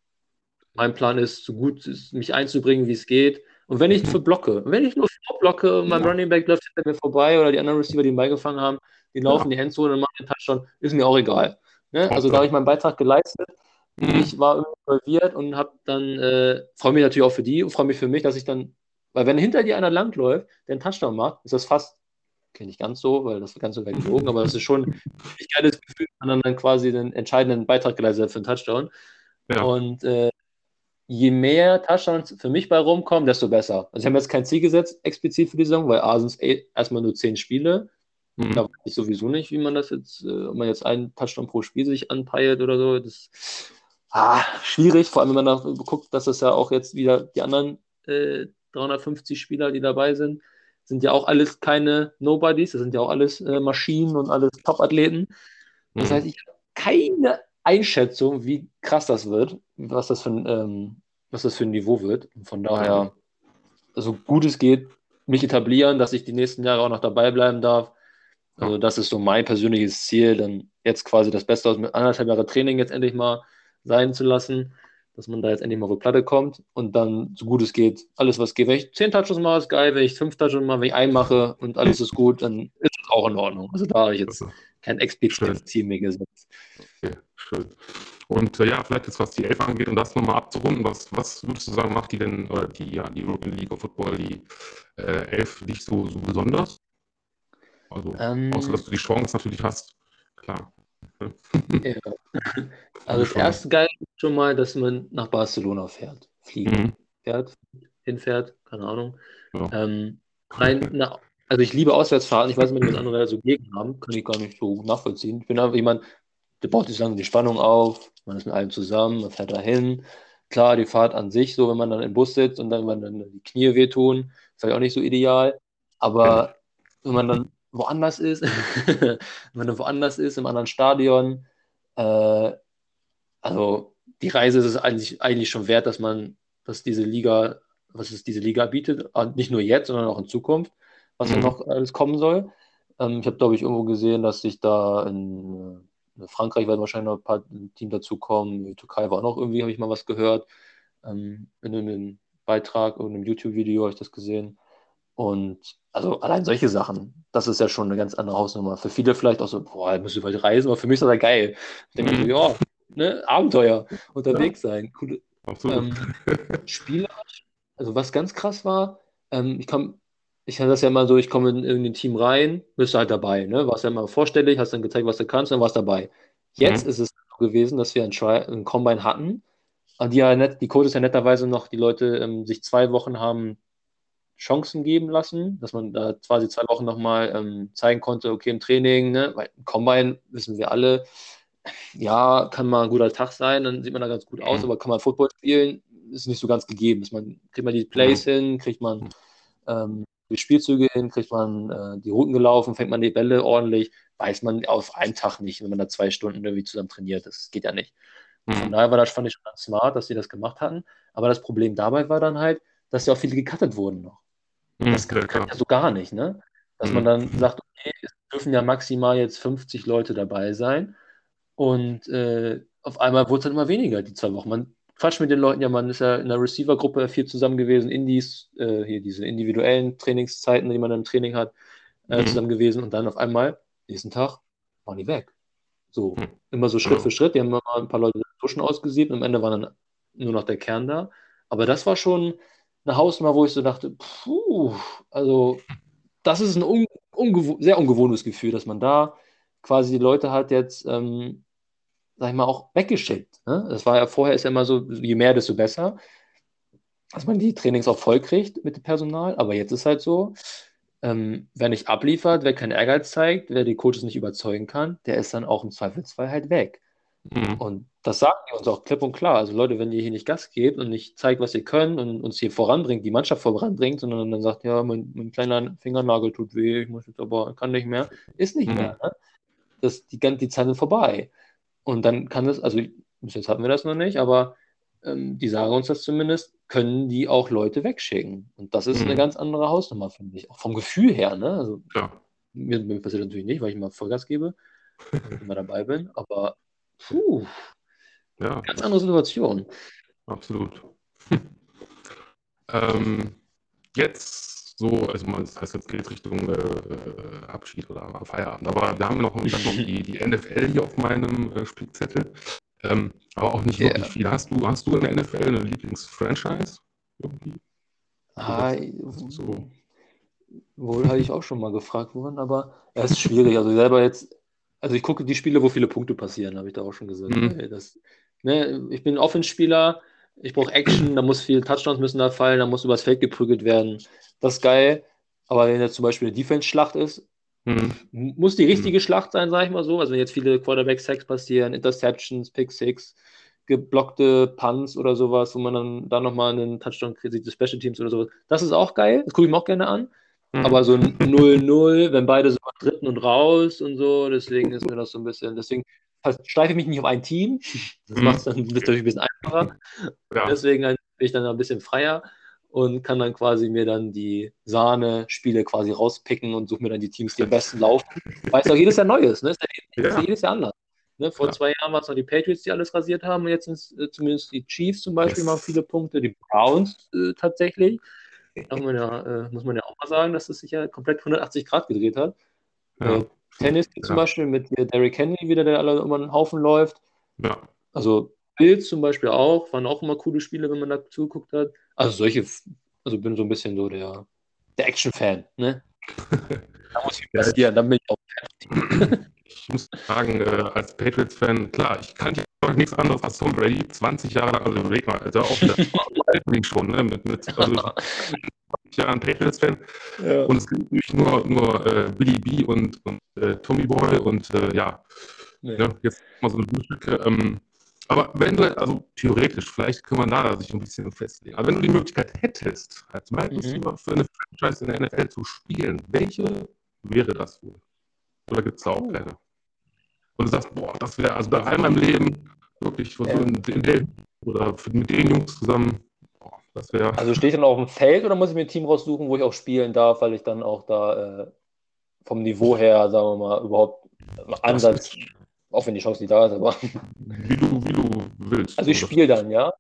Mein Plan ist, so gut mich einzubringen, wie es geht. Und wenn ich für blocke, wenn ich nur blocke und mein ja. Running Back läuft hinter mir vorbei oder die anderen Receiver, die ihn beigefangen haben, die laufen ja. die Endzone und machen den Touchdown, ist mir auch egal. Ne? Also da habe ich meinen Beitrag geleistet. Mhm. Ich war involviert und habe dann, äh, freue mich natürlich auch für die und freue mich für mich, dass ich dann, weil wenn hinter dir einer langläuft, der einen Touchdown macht, ist das fast, okay, nicht ganz so, weil das ganz so weit gelogen, aber das ist schon ein geiles Gefühl, wenn man dann quasi den entscheidenden Beitrag geleistet hat für einen Touchdown. Ja. Und äh, je mehr Touchdowns für mich bei rumkommen, desto besser. Also ich habe jetzt kein Ziel gesetzt, explizit für die Saison, weil A sind es eh erstmal nur zehn Spiele. Mhm. Da weiß ich sowieso nicht, wie man das jetzt, äh, ob man jetzt einen Touchdown pro Spiel sich anpeilt oder so. Das ist ah, schwierig, vor allem wenn man da guckt, dass das ja auch jetzt wieder die anderen äh, 350 Spieler, die dabei sind, sind ja auch alles keine Nobodies, das sind ja auch alles äh, Maschinen und alles Top-Athleten. Das mhm. heißt, ich habe keine Einschätzung, wie krass das wird, was das für ein, ähm, was das für ein Niveau wird. Und von daher, so gut es geht, mich etablieren, dass ich die nächsten Jahre auch noch dabei bleiben darf. Also das ist so mein persönliches Ziel, dann jetzt quasi das Beste aus mit anderthalb Jahre Training jetzt endlich mal sein zu lassen, dass man da jetzt endlich mal auf die Platte kommt und dann so gut es geht, alles was geht. Wenn ich zehn Touches mache, ist geil, wenn ich fünf Touches mache, wenn ich einen mache und alles ist gut, dann ist es auch in Ordnung. Also da habe ich jetzt kein explizites Ziel mehr gesetzt. Okay, schön. Und äh, ja, vielleicht jetzt was die Elf angeht, um das nochmal abzurunden, was, was würdest du sagen, macht die denn, oder die, ja, die European League of Football, die äh, Elf nicht so, so besonders? Also, ähm, außer dass du die Chance natürlich hast, klar. ja. Also das erste geil ist schon mal, dass man nach Barcelona fährt, fliegt, mhm. fährt, hinfährt, keine Ahnung. Ja. Ähm, rein, na, also ich liebe Auswärtsfahrten, ich weiß nicht, was andere so gegen haben, kann ich gar nicht so nachvollziehen. Ich bin einfach jemand, der baut sich langsam die Spannung auf, man ist mit allem zusammen, man fährt dahin. Klar, die Fahrt an sich, so wenn man dann im Bus sitzt und dann, wenn dann die Knie wehtun, ist vielleicht auch nicht so ideal. Aber wenn man dann woanders ist, wenn dann woanders ist, im anderen Stadion, äh, also die Reise ist es eigentlich, eigentlich schon wert, dass man, dass diese Liga, was es diese Liga bietet, nicht nur jetzt, sondern auch in Zukunft, was mhm. noch alles kommen soll. Ähm, ich habe, glaube ich, irgendwo gesehen, dass sich da in Frankreich werden wahrscheinlich noch ein paar Teams dazukommen. Die Türkei war auch noch irgendwie, habe ich mal was gehört. Ähm, in einem Beitrag und einem YouTube-Video habe ich das gesehen. Und also allein solche Sachen, das ist ja schon eine ganz andere Hausnummer. Für viele vielleicht auch so, boah, müssen wir weit reisen, aber für mich ist das ja geil. Ich denke mhm. so, ja, ne, Abenteuer, unterwegs sein, coole ähm, Spiele. Also was ganz krass war, ähm, ich kam ich hatte das ja immer so, ich komme in irgendein Team rein, bist du halt dabei, ne? Warst ja immer vorstellig, hast dann gezeigt, was du kannst, dann warst du dabei. Jetzt mhm. ist es so gewesen, dass wir einen, Tri einen Combine hatten, die ja net, die Codes ja netterweise noch die Leute ähm, sich zwei Wochen haben Chancen geben lassen, dass man da quasi zwei Wochen nochmal ähm, zeigen konnte, okay, im Training, ne? Weil Combine wissen wir alle, ja, kann mal ein guter Tag sein, dann sieht man da ganz gut aus, mhm. aber kann man Football spielen, ist nicht so ganz gegeben. Dass man, kriegt man die Plays mhm. hin, kriegt man ähm, die Spielzüge hin, kriegt man äh, die Routen gelaufen, fängt man die Bälle ordentlich, weiß man auf einen Tag nicht, wenn man da zwei Stunden irgendwie zusammen trainiert. Das geht ja nicht. Mhm. Von daher war das, fand ich schon ganz smart, dass sie das gemacht hatten. Aber das Problem dabei war dann halt, dass ja auch viele gecuttet wurden noch. Mhm, das kann ja so gar nicht, ne? Dass mhm. man dann sagt, okay, es dürfen ja maximal jetzt 50 Leute dabei sein. Und äh, auf einmal wurde es dann immer weniger, die zwei Wochen. Man Quatsch mit den Leuten, ja, man ist ja in der Receiver-Gruppe viel zusammen gewesen, Indies, äh, hier diese individuellen Trainingszeiten, die man im Training hat, äh, mhm. zusammen gewesen und dann auf einmal, nächsten Tag, waren die weg. So, mhm. immer so Schritt für Schritt, die haben immer ein paar Leute Duschen ausgesiebt und am Ende war dann nur noch der Kern da. Aber das war schon eine Hausnummer, wo ich so dachte, puh, also das ist ein un ungew sehr ungewohntes Gefühl, dass man da quasi die Leute hat jetzt ähm, sag ich mal, auch weggeschickt. Ne? Das war ja vorher ist ja immer so, je mehr, desto besser, dass man die Trainings auch voll kriegt mit dem Personal. Aber jetzt ist halt so, ähm, wer nicht abliefert, wer keinen Ehrgeiz zeigt, wer die Coaches nicht überzeugen kann, der ist dann auch im Zweifelsfall halt weg. Mhm. Und das sagen die uns auch klipp und klar. Also Leute, wenn ihr hier nicht Gas gebt und nicht zeigt, was ihr könnt und uns hier voranbringt, die Mannschaft voranbringt, sondern dann sagt, ja, mein, mein kleiner Fingernagel tut weh, ich muss jetzt aber, kann nicht mehr, ist nicht mhm. mehr. Ne? Das, die, die Zeit ist vorbei. Und dann kann es, also bis jetzt hatten wir das noch nicht, aber ähm, die sagen uns das zumindest, können die auch Leute wegschicken. Und das ist mhm. eine ganz andere Hausnummer, finde ich. Auch vom Gefühl her, ne? Also, ja. mir, mir passiert natürlich nicht, weil ich mal Vollgas gebe immer dabei bin, aber puh, ja. ganz andere Situation. Absolut. ähm, jetzt so, also man, das heißt, jetzt geht Richtung äh, Abschied oder Feierabend, aber wir haben noch, noch die, die NFL hier auf meinem äh, Spielzettel. Ähm, aber auch nicht yeah. wirklich viel. Hast du, hast du in der NFL eine Lieblingsfranchise? Ah, so. Wohl habe ich auch schon mal gefragt worden, aber es ist schwierig. Also selber jetzt, also ich gucke die Spiele, wo viele Punkte passieren, habe ich da auch schon gesagt. Mhm. Das, ne, ich bin Offenspieler, ich brauche Action, da muss viel Touchdowns müssen da fallen, da muss übers Feld geprügelt werden. Das ist geil. Aber wenn jetzt zum Beispiel eine Defense-Schlacht ist, Mhm. Muss die richtige mhm. Schlacht sein, sage ich mal so. Also wenn jetzt viele Quarterback-Sacks passieren, Interceptions, Pick Six, geblockte Punts oder sowas, wo man dann da nochmal einen Touchdown kriegt, die Special Teams oder sowas. Das ist auch geil, das gucke ich mir auch gerne an. Mhm. Aber so ein 0-0, wenn beide so dritten und raus und so, deswegen ist mir das so ein bisschen, deswegen streife ich mich nicht auf ein Team. Das mhm. macht es dann natürlich ein bisschen einfacher. Ja. Deswegen bin ich dann ein bisschen freier und kann dann quasi mir dann die Sahne-Spiele quasi rauspicken und suche mir dann die Teams, die am besten laufen. Weil es auch jedes Jahr neu ist, ne? Ist ja, ja. jedes Jahr anders. Ne? Vor ja. zwei Jahren waren es noch die Patriots, die alles rasiert haben, und jetzt sind es äh, zumindest die Chiefs zum Beispiel yes. mal viele Punkte, die Browns äh, tatsächlich. Man ja, äh, muss man ja auch mal sagen, dass es sich ja komplett 180 Grad gedreht hat. Äh, Tennis zum Beispiel mit Derrick Henry wieder, der alle über den Haufen läuft. Also Bills zum Beispiel auch, waren auch immer coole Spiele, wenn man da zugeguckt hat. Also solche, also bin so ein bisschen so der, der Action-Fan, ne? da muss ich passieren, dann bin ich auch Ich muss sagen, äh, als Patriots-Fan, klar, ich kannte ja nichts anderes als Tom Brady, 20 Jahre lang, also überleg mal, also auch wieder schon, ne? Mit, mit, also 20 Jahren Patriots-Fan. Ja. Und es gibt natürlich nur, nur äh, Billy B und, und äh, Tommy Boy und äh, ja, nee. ja, jetzt mal so eine Stücke. Ähm, aber wenn du, also theoretisch, vielleicht können wir da sich ein bisschen festlegen. Aber wenn du die Möglichkeit hättest, als Receiver mhm. für eine Franchise in der NFL zu spielen, welche wäre das wohl? Oder gibt es da auch oh. keine? Und du sagst, boah, das wäre also bei allem im Leben wirklich so in, in der, oder mit den Jungs zusammen, boah, das wäre. Also stehe ich dann auf dem Feld oder muss ich mir ein Team raussuchen, wo ich auch spielen darf, weil ich dann auch da äh, vom Niveau her, sagen wir mal, überhaupt Ansatz auch wenn die Chance nicht da ist, aber. Wie du, wie du willst. Also ich spiele dann, ja?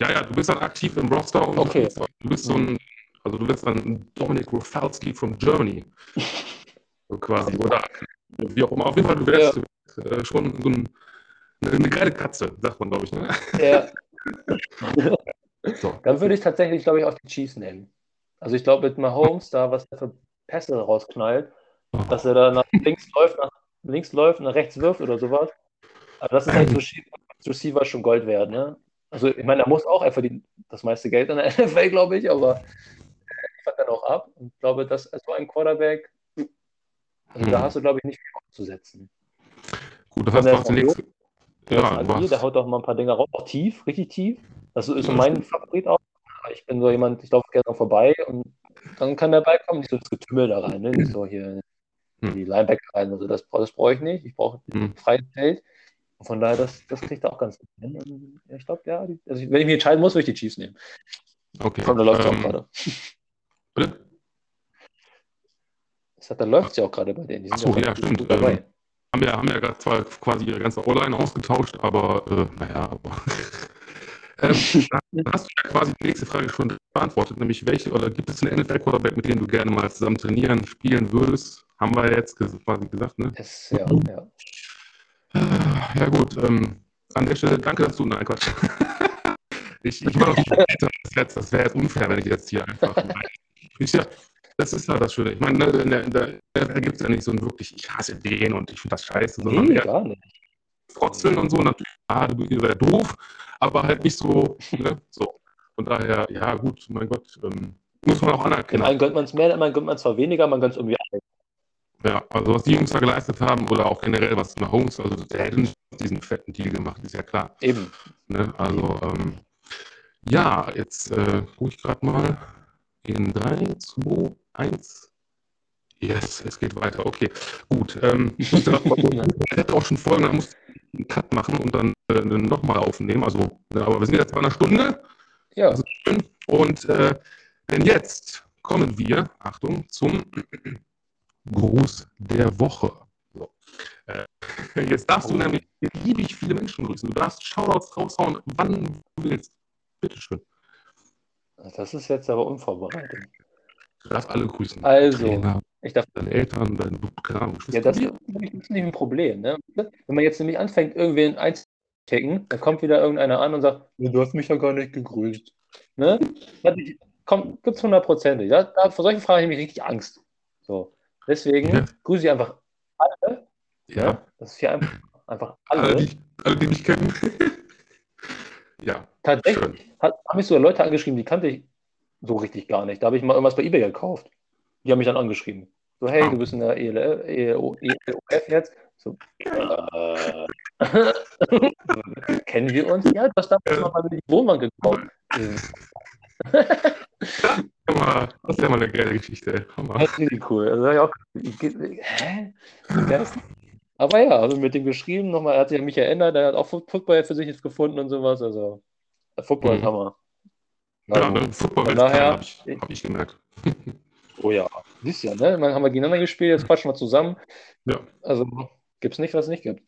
Ja, ja, du bist dann aktiv im Roster und okay. du bist so ein, also du bist dann Dominik Rafalski from Germany. so quasi. Oder wie auch immer. Auf jeden Fall, du wärst ja. äh, schon so ein, eine geile Katze, sagt man, glaube ich. Ne? Ja. so. Dann würde ich tatsächlich, glaube ich, auch die Chiefs nehmen. Also ich glaube, mit Mahomes, da was er für Pässe rausknallt, oh. dass er da nach links läuft, nach links läuft nach rechts wirft oder sowas. Aber das ist halt so Receiver schon Gold wert, ne? Also, ich meine, er muss auch einfach die, das meiste Geld in der NFL, glaube ich, aber liefert dann auch ab. Und ich glaube, dass so ein Quarterback, also da hm. hast du, glaube ich, nicht viel aufzusetzen. Gut, das heißt, du hast nächsten. Ja, der, der haut auch mal ein paar Dinge raus, auch tief, richtig tief. Das ist so mein Favorit auch. Ich bin so jemand, ich laufe gerne vorbei und dann kann der Ball kommen, nicht so das Getümmel da rein, ne? nicht so hier hm. die Linebacker rein. Also das, das brauche ich nicht. Ich brauche hm. freies Feld. Und von daher, das, das kriegt er auch ganz gut hin. Und ich glaube, ja, die, also wenn ich mich entscheiden muss, würde ich die Chiefs nehmen. Okay. Komm, da läuft ähm, auch gerade. Bitte? Da läuft es ja auch gerade bei denen. Die Achso, ja, stimmt. Ähm, haben ja, haben ja gerade zwar quasi ihre ganze O-Line ausgetauscht, aber äh, naja, aber. ähm, hast du ja quasi die nächste Frage schon beantwortet, nämlich welche oder gibt es einen NFL-Quarterback, mit dem du gerne mal zusammen trainieren, spielen würdest? Haben wir jetzt quasi gesagt, ne? Es, ja, ja. Ja, gut. Ähm, an der Stelle danke, dass du. Nein, Quatsch. ich, ich war noch nicht das, das wäre jetzt unfair, wenn ich jetzt hier einfach. ich, ja, das ist ja das Schöne. Ich meine, ne, da gibt es ja nicht so ein wirklich, ich hasse den und ich finde das scheiße, sondern nee, gar nicht. Frotzeln und so. Natürlich, ah, du, ihr seid doof, aber halt nicht so. Ne, so. Von daher, ja, gut, mein Gott, ähm, muss man auch anerkennen. Man gönnt man es mehr, man gönnt man zwar weniger, man gönnt es irgendwie ja, also was die Jungs da geleistet haben oder auch generell was Mahomes, also der hätte nicht diesen fetten Deal gemacht, ist ja klar. Eben. Ne? Also, ähm, ja, jetzt äh, gucke ich gerade mal in 3, 2, 1. Yes, es geht weiter. Okay, gut. Ähm, ich hätte auch schon Folgen, da muss ich einen Cut machen und dann äh, nochmal aufnehmen. Also, aber wir sind jetzt bei einer Stunde. Ja. Also, und äh, denn jetzt kommen wir, Achtung, zum Gruß der Woche. So. Äh, jetzt darfst du oh. nämlich beliebig viele Menschen grüßen. Du darfst Shoutouts raushauen, wann du willst. Bitteschön. Das ist jetzt aber unvorbereitet. Du darfst alle grüßen. Also, Trainer, ich darf deine Eltern, deine keine Ja, das ist nicht ein Problem. Ne? Wenn man jetzt nämlich anfängt, irgendwen einzuchecken, dann kommt wieder irgendeiner an und sagt, du hast mich ja gar nicht gegrüßt. Ne? Gibt es hundertprozentig. Ja? Da, vor solchen Fragen habe ich richtig Angst. So. Deswegen ja. grüße ich einfach alle. Ja. ja. Das ist hier einfach, einfach alle. Alle, die, alle, die mich kennen. ja. Tatsächlich habe ich sogar Leute angeschrieben, die kannte ich so richtig gar nicht. Da habe ich mal irgendwas bei eBay gekauft. Die haben mich dann angeschrieben. So, hey, du bist in der ELF, ELF jetzt. So, äh, kennen wir uns? Ja, du hast damals mal bei die Wohnbank gekauft. das ist ja mal eine geile Geschichte. Das ist richtig cool. Also, ich auch, hä? Aber ja, also mit dem geschrieben, nochmal, er hat sich an mich erinnert, er hat auch Football für sich jetzt gefunden und sowas. Also, Football ist mhm. Hammer. Ja, also, ne, Football daher, habe ich, hab ich gemerkt. oh ja, siehst ja, ne? Man haben wir gegeneinander gespielt, jetzt quatschen wir zusammen. Ja. Also gibt es nicht, was es nicht gibt.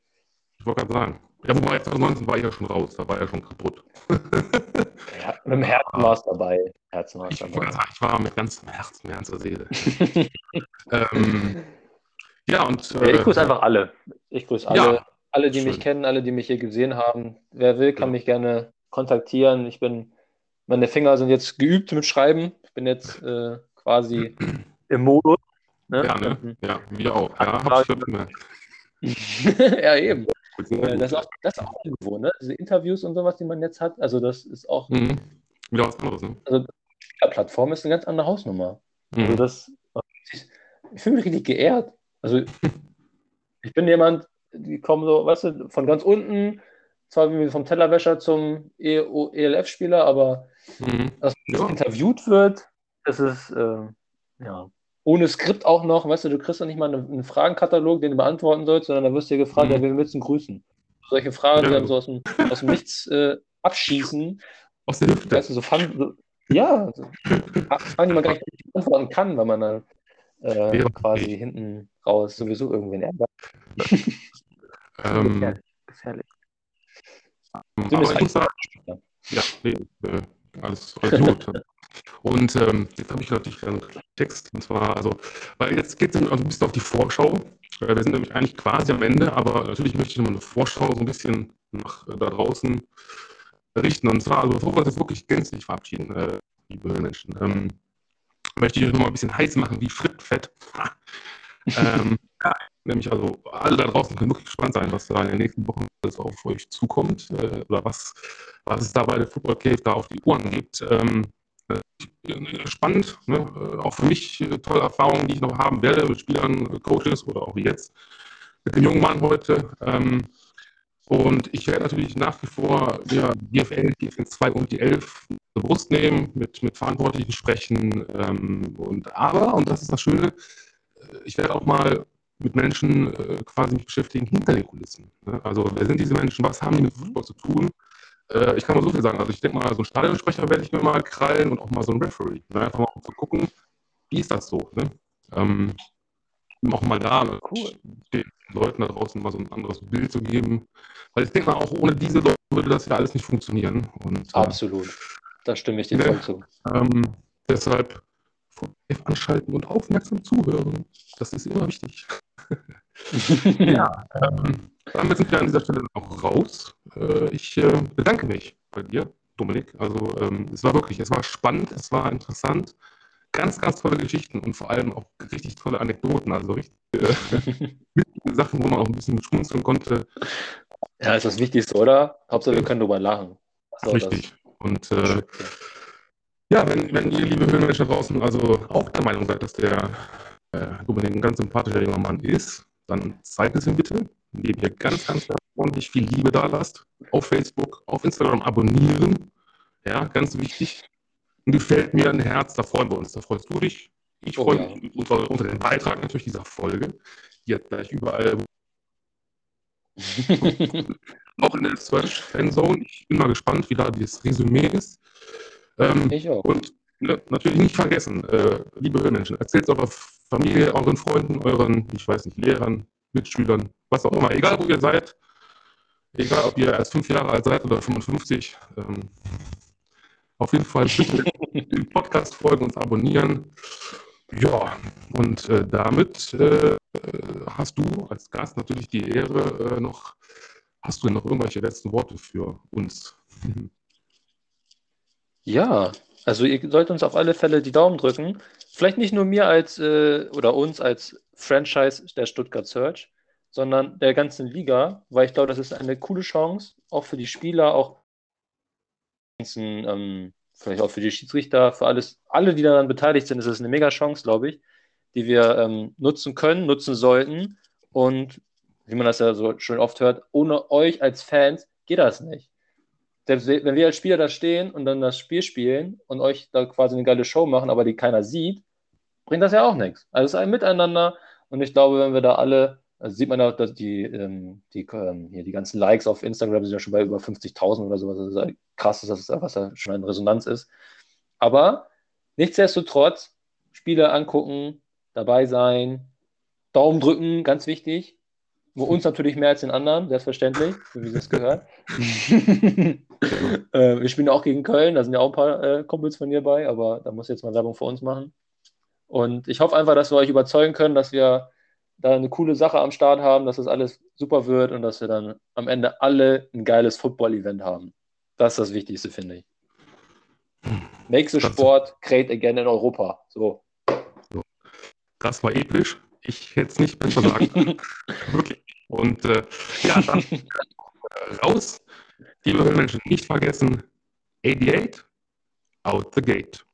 Ich wollte gerade sagen. Ja, wobei 2019 war ich ja schon raus, da war er schon kaputt. ja, mit dem Herzen war es dabei. Herzen ich, dabei. Sagen, ich war mit ganzem Herzen, mit ganzer Seele. ähm, ja, und. Äh, ja, ich grüße einfach alle. Ich grüße alle. Ja, alle, die schön. mich kennen, alle, die mich hier gesehen haben. Wer will, kann ja. mich gerne kontaktieren. Ich bin, meine Finger sind jetzt geübt mit Schreiben. Ich bin jetzt äh, quasi im Modus. Ne? Ja, ne? Ja, wir auch. Ja, ja eben. Äh, das ist, auch, das ist auch irgendwo, ne? Diese Interviews und sowas, die man jetzt hat, also das ist auch. Mhm. Wieder was anderes, ne? Also die Plattform ist eine ganz andere Hausnummer. Also mhm. Also das, ich, ich fühle mich richtig geehrt. Also ich bin jemand, die kommen so, weißt du, von ganz unten zwar wie vom Tellerwäscher zum ELF-Spieler, aber mhm. dass ja. interviewt wird, das ist äh, ja ohne Skript auch noch, weißt du, du kriegst doch nicht mal einen, einen Fragenkatalog, den du beantworten sollst, sondern da wirst du dir gefragt, mhm. ja, wen willst du grüßen? Solche Fragen, ja. die dann so aus dem, aus dem Nichts äh, abschießen. Aus der Hüfte. Weißt du, so, fun, so ja, so, Fragen, die man gar nicht beantworten kann, weil man dann äh, ja. quasi hinten raus sowieso irgendwen ärgert. ähm, gefährlich. Aber ich muss sagen, ja, nee, äh, alles, alles gut. Und ähm, jetzt habe ich natürlich einen Text, und zwar, also, weil jetzt geht es also ein bisschen auf die Vorschau. Wir sind nämlich eigentlich quasi am Ende, aber natürlich möchte ich nochmal eine Vorschau so ein bisschen nach äh, da draußen richten. Und zwar, also bevor wir uns jetzt wirklich gänzlich verabschieden, äh, liebe Menschen, ähm, möchte ich euch nochmal ein bisschen heiß machen wie Frittfett. ähm, ja, Nämlich also alle da draußen können wirklich gespannt sein, was da in den nächsten Wochen alles auf euch zukommt äh, oder was, was es da bei der Football Cave da auf die Ohren gibt. Ähm, äh, spannend, ne? Äh, auch für mich äh, tolle Erfahrungen, die ich noch haben werde mit Spielern, Coaches oder auch wie jetzt mit dem jungen Mann heute. Ähm, und ich werde natürlich nach wie vor ja, GFL, GFL 2 und die 11 bewusst nehmen, mit, mit Verantwortlichen sprechen. Ähm, und aber, und das ist das Schöne, ich werde auch mal mit Menschen äh, quasi mich beschäftigen hinter den Kulissen. Ne? Also wer sind diese Menschen, was haben die mit Football zu tun? Äh, ich kann mal so viel sagen. Also ich denke mal, so ein Stadionsprecher werde ich mir mal krallen und auch mal so ein Referee. Ne? Einfach mal zu gucken, wie ist das so? Ne? Ähm, auch mal da ne? cool. den Leuten da draußen mal so ein anderes Bild zu geben. Weil ich denke mal, auch ohne diese Leute würde das ja alles nicht funktionieren. Und, äh, Absolut. Da stimme ich dir ne? voll zu. Ähm, deshalb anschalten und aufmerksam zuhören. Das ist immer wichtig. ja, ähm, damit sind wir an dieser Stelle auch raus. Äh, ich äh, bedanke mich bei dir, Dominik. Also ähm, es war wirklich, es war spannend, es war interessant. Ganz, ganz tolle Geschichten und vor allem auch richtig tolle Anekdoten. Also richtig äh, Sachen, wo man auch ein bisschen schmunzeln konnte. Ja, ist das Wichtigste, oder? Hauptsache, wir können drüber lachen. So, richtig. Und äh, ja, wenn, wenn ihr, liebe Höhenmenschen draußen, also auch der Meinung seid, dass der äh, Dominik ein ganz sympathischer junger Mann ist, dann zeigt es ihm bitte. indem ihr ganz, ganz ordentlich viel Liebe da lasst. Auf Facebook, auf Instagram abonnieren. Ja, ganz wichtig. Und gefällt mir ein Herz, da freuen wir uns. Da freust du dich. Ich oh, freue ja. mich unter, unter den Beitrag natürlich dieser Folge. Die hat gleich überall. auch in der Search Fanzone. Ich bin mal gespannt, wie da das Resümee ist. Ähm, ich auch. Und ne, natürlich nicht vergessen, äh, liebe Hörmenschen, erzählt eurer Familie, euren Freunden, euren, ich weiß nicht, Lehrern, Mitschülern, was auch immer, egal wo ihr seid, egal ob ihr erst fünf Jahre alt seid oder 55, ähm, auf jeden Fall bitte den Podcast folgen und abonnieren. Ja, und äh, damit äh, hast du als Gast natürlich die Ehre, äh, noch, hast du noch irgendwelche letzten Worte für uns? Ja, also ihr sollt uns auf alle Fälle die Daumen drücken. Vielleicht nicht nur mir als äh, oder uns als Franchise der Stuttgart Search, sondern der ganzen Liga, weil ich glaube, das ist eine coole Chance, auch für die Spieler, auch ähm, vielleicht auch für die Schiedsrichter, für alles, alle, die daran beteiligt sind, ist es eine mega Chance, glaube ich, die wir ähm, nutzen können, nutzen sollten. Und wie man das ja so schon oft hört, ohne euch als Fans geht das nicht. Selbst wenn wir als Spieler da stehen und dann das Spiel spielen und euch da quasi eine geile Show machen, aber die keiner sieht, bringt das ja auch nichts. Also es ist ein Miteinander und ich glaube, wenn wir da alle also sieht man auch, dass die, ähm, die, ähm, hier die ganzen Likes auf Instagram sind ja schon bei über 50.000 oder sowas. Das ist krass, dass das, was da schon eine Resonanz ist. Aber nichtsdestotrotz, Spiele angucken, dabei sein, Daumen drücken, ganz wichtig. Wo uns natürlich mehr als den anderen, selbstverständlich, so wie es gehört. äh, wir spielen auch gegen Köln, da sind ja auch ein paar äh, Kumpels von dir bei, aber da muss ich jetzt mal Werbung für uns machen. Und ich hoffe einfach, dass wir euch überzeugen können, dass wir da eine coole Sache am Start haben, dass das alles super wird und dass wir dann am Ende alle ein geiles Football-Event haben. Das ist das Wichtigste, finde ich. Nächster Sport, Create Again in Europa. So. Das war episch. Ich hätte es nicht besser sagen können. Wirklich. Und äh, ja, dann äh, raus. Liebe Menschen, nicht vergessen, 88 out the gate.